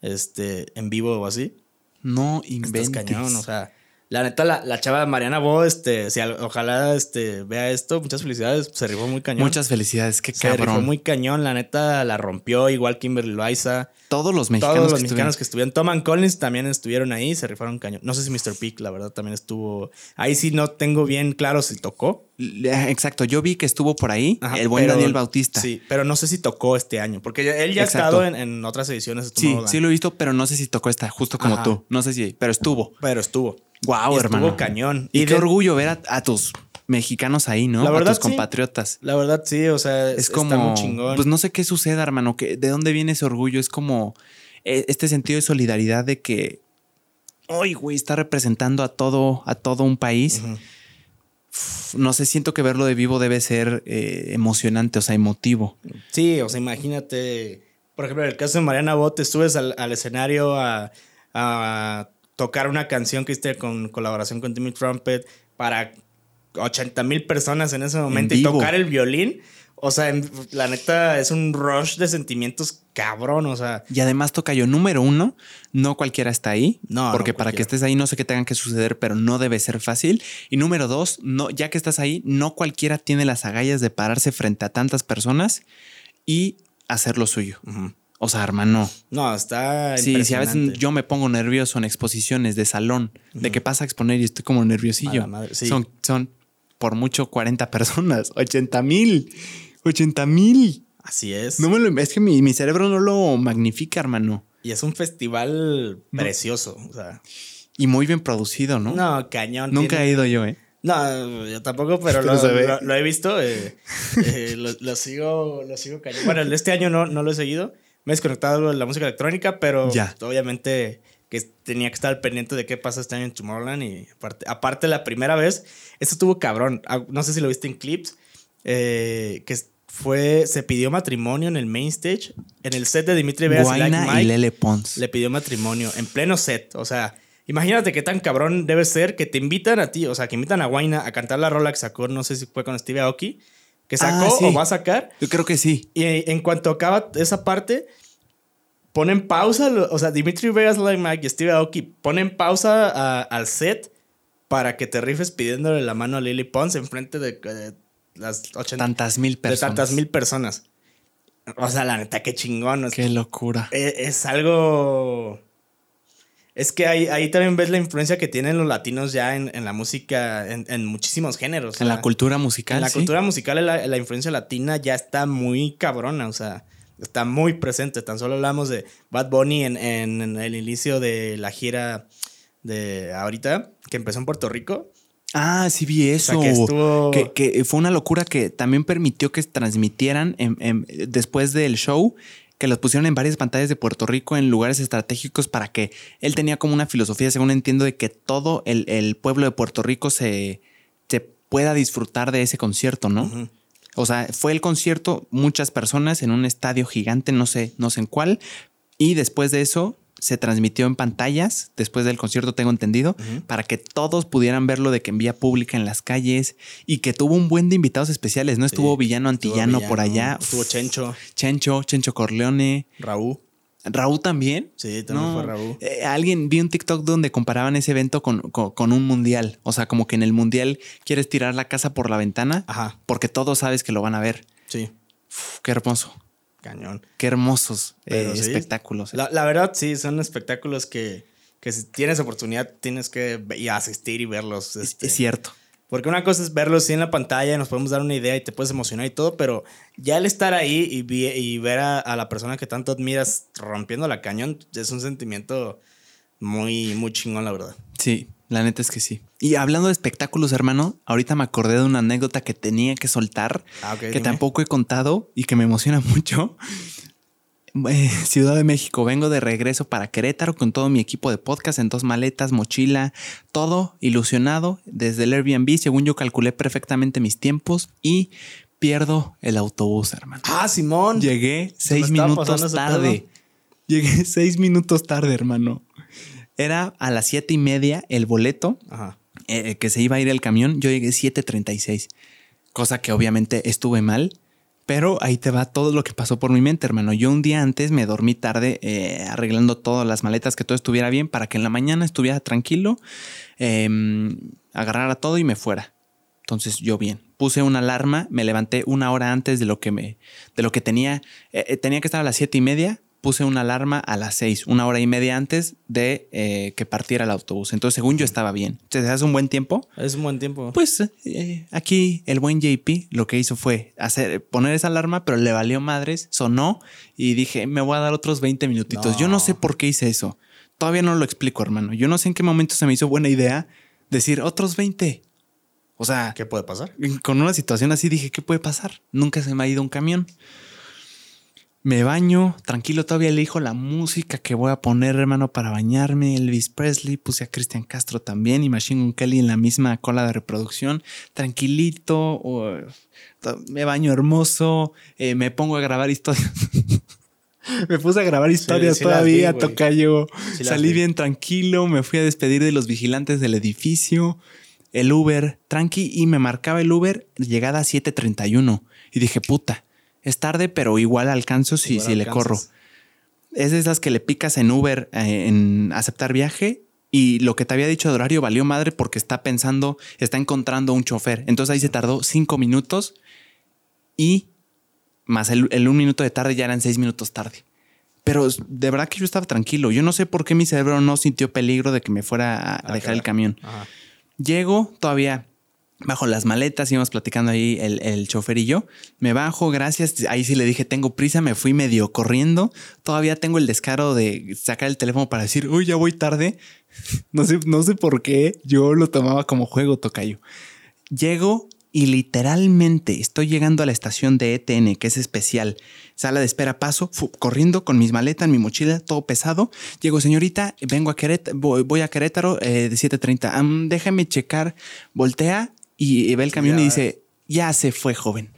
este, en vivo o así. No Estás inventes. cañón, o sea. La neta, la, la chava Mariana Bo, este, si al- ojalá este, vea esto, muchas felicidades, se rifó muy cañón. Muchas felicidades, qué se rifó cabrón. muy cañón, la neta la rompió, igual Kimberly Loaiza. Todos los mexicanos Todos los que mexicanos que estuvieron. Tom Collins también estuvieron ahí, se rifaron cañón. No sé si Mr. Peak, la verdad, también estuvo. Ahí sí no tengo bien claro si tocó. Exacto, yo vi que estuvo por ahí Ajá, el buen pero- Daniel Bautista. Sí, pero no sé si tocó este año, porque él ya ha estado en, en otras ediciones de Sí, sí lo he visto, pero no sé si tocó esta, justo como Ajá. tú. No sé si, pero estuvo. Pero estuvo. Wow, Y hermano. Estuvo cañón. Y, Y qué de- orgullo ver a, a tus mexicanos ahí, ¿no? La a verdad, tus sí. compatriotas. La verdad, sí, o sea, Es es como, está muy chingón. pues no sé qué suceda, hermano, que de dónde viene ese orgullo. Es como eh, este sentido de solidaridad de que, hoy, güey, está representando a todo, a todo un país. No sé, siento que verlo de vivo debe ser eh, emocionante, o sea, emotivo. Sí, o sea, imagínate, por ejemplo, en el caso de Mariana Bot, te subes al, al escenario a, a tocar una canción que hiciste con colaboración con Timmy Trumpet para 80 mil personas en ese momento y tocar el violín. O sea, en- la neta es un rush de sentimientos cabrón, o sea, Y además toca yo, número uno, no cualquiera está ahí. No, Porque no para que estés ahí no sé qué tengan que suceder, pero no debe ser fácil. Y número dos, no, ya que estás ahí, no cualquiera tiene las agallas de pararse frente a tantas personas y hacer lo suyo. O sea, hermano. no, está Sí, si a veces yo me pongo nervioso en exposiciones de salón, de que pasa a exponer y estoy como nerviosillo. Madre, sí. son, son por mucho 40 personas, 80 mil, 80 mil. Así es. No me lo, es que mi, mi cerebro no lo magnifica, hermano. Y es un festival precioso, o sea, Y muy bien producido, ¿no? no, cañón. Nunca tiene- he ido yo, ¿eh? No, yo tampoco, pero (laughs) Pero lo, he visto. eh, eh, lo, lo sigo, lo sigo cañón. Bueno, este año no, no lo he seguido. Me he desconectado de la música electrónica, pero Ya. obviamente que tenía que estar pendiente de qué pasa este año en Tomorrowland. Y aparte, aparte la primera vez, esto estuvo cabrón. Ah, No sé si lo viste en clips. eh, que fue, se pidió matrimonio en el main stage. En el set de Dimitri Vegas y Like Guaina y Mike, Lele Pons. le pidió matrimonio en pleno set. O sea, imagínate qué tan cabrón debe ser que te invitan a ti, o sea, que invitan a Guaina a cantar la rola que sacó, no sé si fue con Steve Aoki, que sacó Ah, sí. o va a sacar. Yo creo que sí. Y en cuanto acaba esa parte, ponen pausa, o sea, Dimitri Vegas, Like Mike y Steve Aoki ponen pausa a- al set para que te rifes pidiéndole la mano a Lily Pons enfrente de, de las 80 Tantas mil de personas. tantas mil personas. O sea, la neta, qué chingón. Es, Qué locura. e- es algo. Es que ahí, ahí también ves la influencia que tienen los latinos ya en, en la música, en, en muchísimos géneros. En o la cultura musical. En la sí. cultura musical, la, la influencia latina ya está muy cabrona, o sea, está muy presente. Tan solo hablamos de Bad Bunny en, en- en el inicio de la gira de ahorita, que empezó en Puerto Rico. Ah, sí vi eso. sea, que estuvo- que, que fue una locura que también permitió que transmitieran en- en- después del show, que los pusieron en varias pantallas de Puerto Rico en lugares estratégicos para que él tenía como una filosofía, según entiendo, de que todo el, el pueblo de Puerto Rico se, se pueda disfrutar de ese concierto, ¿no? O sea, fue el concierto, muchas personas en un estadio gigante, no sé, no sé en cuál. Y después de eso se transmitió en pantallas, después del concierto tengo entendido, para que todos pudieran verlo de que en vía pública en las calles y que tuvo un buen de invitados especiales, ¿no? Estuvo Sí, Villano estuvo Antillano por allá. Estuvo Chencho, Chencho, Chencho Corleone. Raúl. ¿Raúl también? Sí, también fue Raúl. Eh, alguien vi un TikTok donde comparaban ese evento con, con, un mundial. O sea, como que en el mundial quieres tirar la casa por la ventana Ajá. porque todos sabes que lo van a ver. Sí. qué hermoso. Cañón. Qué hermosos eh, espectáculos. La, la, verdad, sí, son espectáculos que, que si tienes oportunidad tienes que asistir y verlos. Este. Es cierto. Porque una cosa es verlo así en la pantalla, nos podemos dar una idea y te puedes emocionar y todo, pero ya el estar ahí y, y ver a, la persona que tanto admiras rompiendo la cañón es un sentimiento muy, muy chingón, la verdad. Sí, la neta es que sí. Y hablando de espectáculos, hermano, ahorita me acordé de una anécdota que tenía que soltar, ah, que tampoco he contado y que me emociona (laughs) mucho. Eh, Ciudad de México, vengo de regreso para Querétaro con todo mi equipo de podcast en dos maletas, mochila, todo ilusionado desde el Airbnb. Según yo calculé perfectamente mis tiempos y pierdo el autobús, hermano. Ah, Simón. Llegué seis minutos tarde. Llegué (laughs) seis minutos tarde, hermano. Era a las siete y media el boleto eh, que se iba a ir el camión. Yo llegué 7.36, cosa que obviamente estuve mal pero ahí te va todo lo que pasó por mi mente, hermano. Yo un día antes me dormí tarde eh, arreglando todas las maletas, que todo estuviera bien, para que en la mañana estuviera tranquilo, eh, agarrara todo y me fuera. Entonces yo bien. Puse una alarma, me levanté una hora antes de lo que me, de lo que tenía. Eh, eh, tenía que estar a las siete y media puse una alarma a las seis, una hora y media antes de eh, que partiera el autobús. Entonces, según yo, estaba bien. ¿Te hace un buen tiempo? Es un buen tiempo. Pues eh, aquí el buen JP lo que hizo fue hacer, poner esa alarma, pero le valió madres, sonó y dije, me voy a dar otros 20 minutitos. Yo no sé por qué hice eso. Todavía no lo explico, hermano. Yo no sé en qué momento se me hizo buena idea decir otros 20. O sea, ¿qué puede pasar? Con una situación así dije, ¿qué puede pasar? Nunca se me ha ido un camión. Me baño, tranquilo, todavía elijo la música que voy a poner, hermano, para bañarme. Elvis Presley, puse a Cristian Castro también y Machine Gun Kelly en la misma cola de reproducción. Tranquilito, me baño hermoso, eh, me pongo a grabar historias. (laughs) me puse a grabar historias todavía, toca yo. Salí bien tranquilo, me fui a despedir de los vigilantes del edificio. El Uber, tranqui, y me marcaba el Uber llegada a 7:31. Y dije, puta es tarde, pero igual alcanzo si, si le corro. Es de esas que le picas en Uber eh, en aceptar viaje y lo que te había dicho de horario valió madre porque está pensando, está encontrando un chofer. Entonces ahí se tardó cinco minutos y más el, un minuto de tarde ya eran seis minutos tarde. Pero de verdad que yo estaba tranquilo. Yo no sé por qué mi cerebro no sintió peligro de que me fuera a, dejar el camión. Llego todavía bajo las maletas, íbamos platicando ahí el, el, chofer y yo. Me bajo, gracias. Ahí sí le dije, tengo prisa, me fui medio corriendo. Todavía tengo el descaro de sacar el teléfono para decir, uy, ya voy tarde. (laughs) No sé, no sé por qué yo lo tomaba como juego, tocayo. Llego y literalmente estoy llegando a la estación de ETN, que es especial. Sala de espera, paso, corriendo con mis maletas, mi mochila, todo pesado. Llego, señorita, vengo a Querétaro, voy, a Querétaro eh, de 7.30. déjame checar, voltea y ve el camión y dice, ya se fue, joven.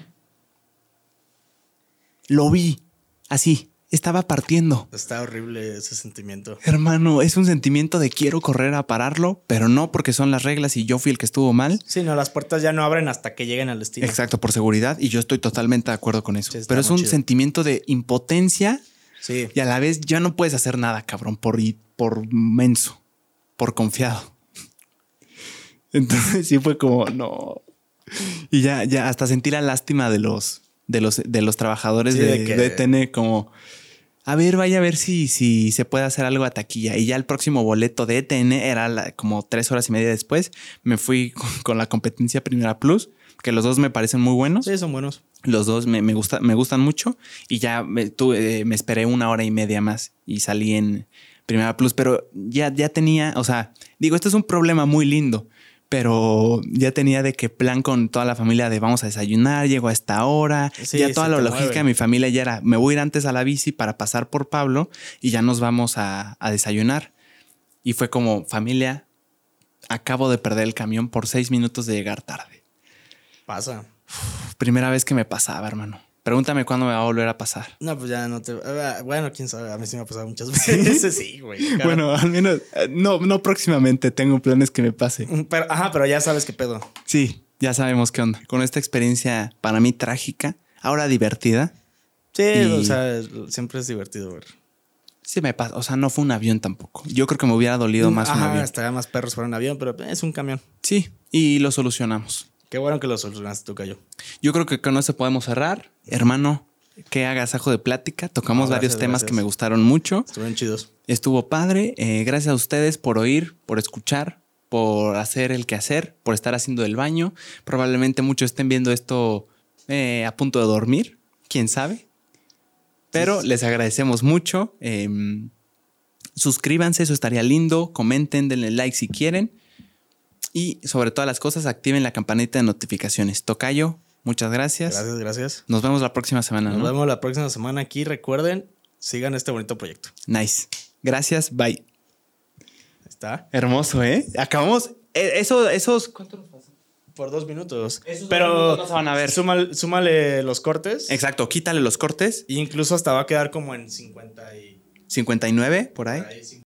Lo vi, así, estaba partiendo. Está horrible ese sentimiento. Hermano, es un sentimiento de quiero correr a pararlo, pero no porque son las reglas y yo fui el que estuvo mal. Sí, no, las puertas ya no abren hasta que lleguen al destino. Exacto, por seguridad y yo estoy totalmente de acuerdo con eso. pero es un sentimiento de impotencia. Sí. Y a la vez ya no puedes hacer nada, cabrón, por, por menso, por confiado. Entonces (laughs) sí fue como, no. Y ya, ya hasta sentí la lástima de los, de los, de los trabajadores de, de, como, a ver, vaya a ver si, si se puede hacer algo a taquilla. Y ya el próximo boleto de ETN era como tres horas y media después. Me fui (laughs) con, la competencia Primera Plus, que los dos me parecen muy buenos. Sí, son buenos. Los dos me, me, gusta, me gustan mucho. Y ya me, tuve, me esperé una hora y media más y salí en Primera Plus. Pero ya, ya tenía, o sea, digo, esto es un problema muy lindo pero ya tenía de que plan con toda la familia de vamos a desayunar, llego a esta hora, ya toda la lógica de mi familia ya era, me voy a ir antes a la bici para pasar por Pablo y ya nos vamos a, desayunar. Y fue como, familia, acabo de perder el camión por seis minutos de llegar tarde. Pasa. primera vez que me pasaba, hermano. Pregúntame cuándo me va a volver a pasar. No, pues ya no te. Bueno, quién sabe. A mí sí me ha pasado muchas (laughs) veces. sí, güey. (laughs) Bueno, al menos. Eh, no, no próximamente. Tengo planes que me pase. Mm, pero, ajá, pero ya sabes qué pedo. Sí, ya sabemos qué onda. Con esta experiencia para mí trágica, ahora divertida. Sí, o sea, siempre es divertido ver. Sí me pasa, o sea, no fue un avión tampoco. Yo creo que me hubiera dolido más un Ajá, avión. estaría más perros para un avión, pero es un camión. Sí, y lo solucionamos. Qué bueno que lo solucionaste tú, Cayo. Yo creo que con eso podemos cerrar. Hermano, que hagas ajo de plática. Tocamos No, varios temas gracias. que me gustaron mucho. Estuvieron chidos. Estuvo padre. Eh, gracias a ustedes por oír, por escuchar, por hacer el quehacer, por estar haciendo el baño. Probablemente muchos estén viendo esto eh, a punto de dormir. Quién sabe. Pero les agradecemos mucho. Eh, suscríbanse, eso estaría lindo. Comenten, denle like si quieren. Y sobre todas las cosas, activen la campanita de notificaciones. Tocayo, muchas gracias. Gracias, gracias. Nos vemos la próxima semana. Nos ¿no? vemos la próxima semana aquí. Recuerden, sigan este bonito proyecto. Nice. Gracias. Bye. Está. Hermoso, ¿eh? Acabamos. eh, Eso, esos. ¿Cuánto nos pasó? Por dos minutos. Esos dos Pero minutos no se van a ver. súmale, súmale los cortes. Exacto. Quítale los cortes. E incluso hasta va a quedar como en 50 y... 59 por ahí. por ahí,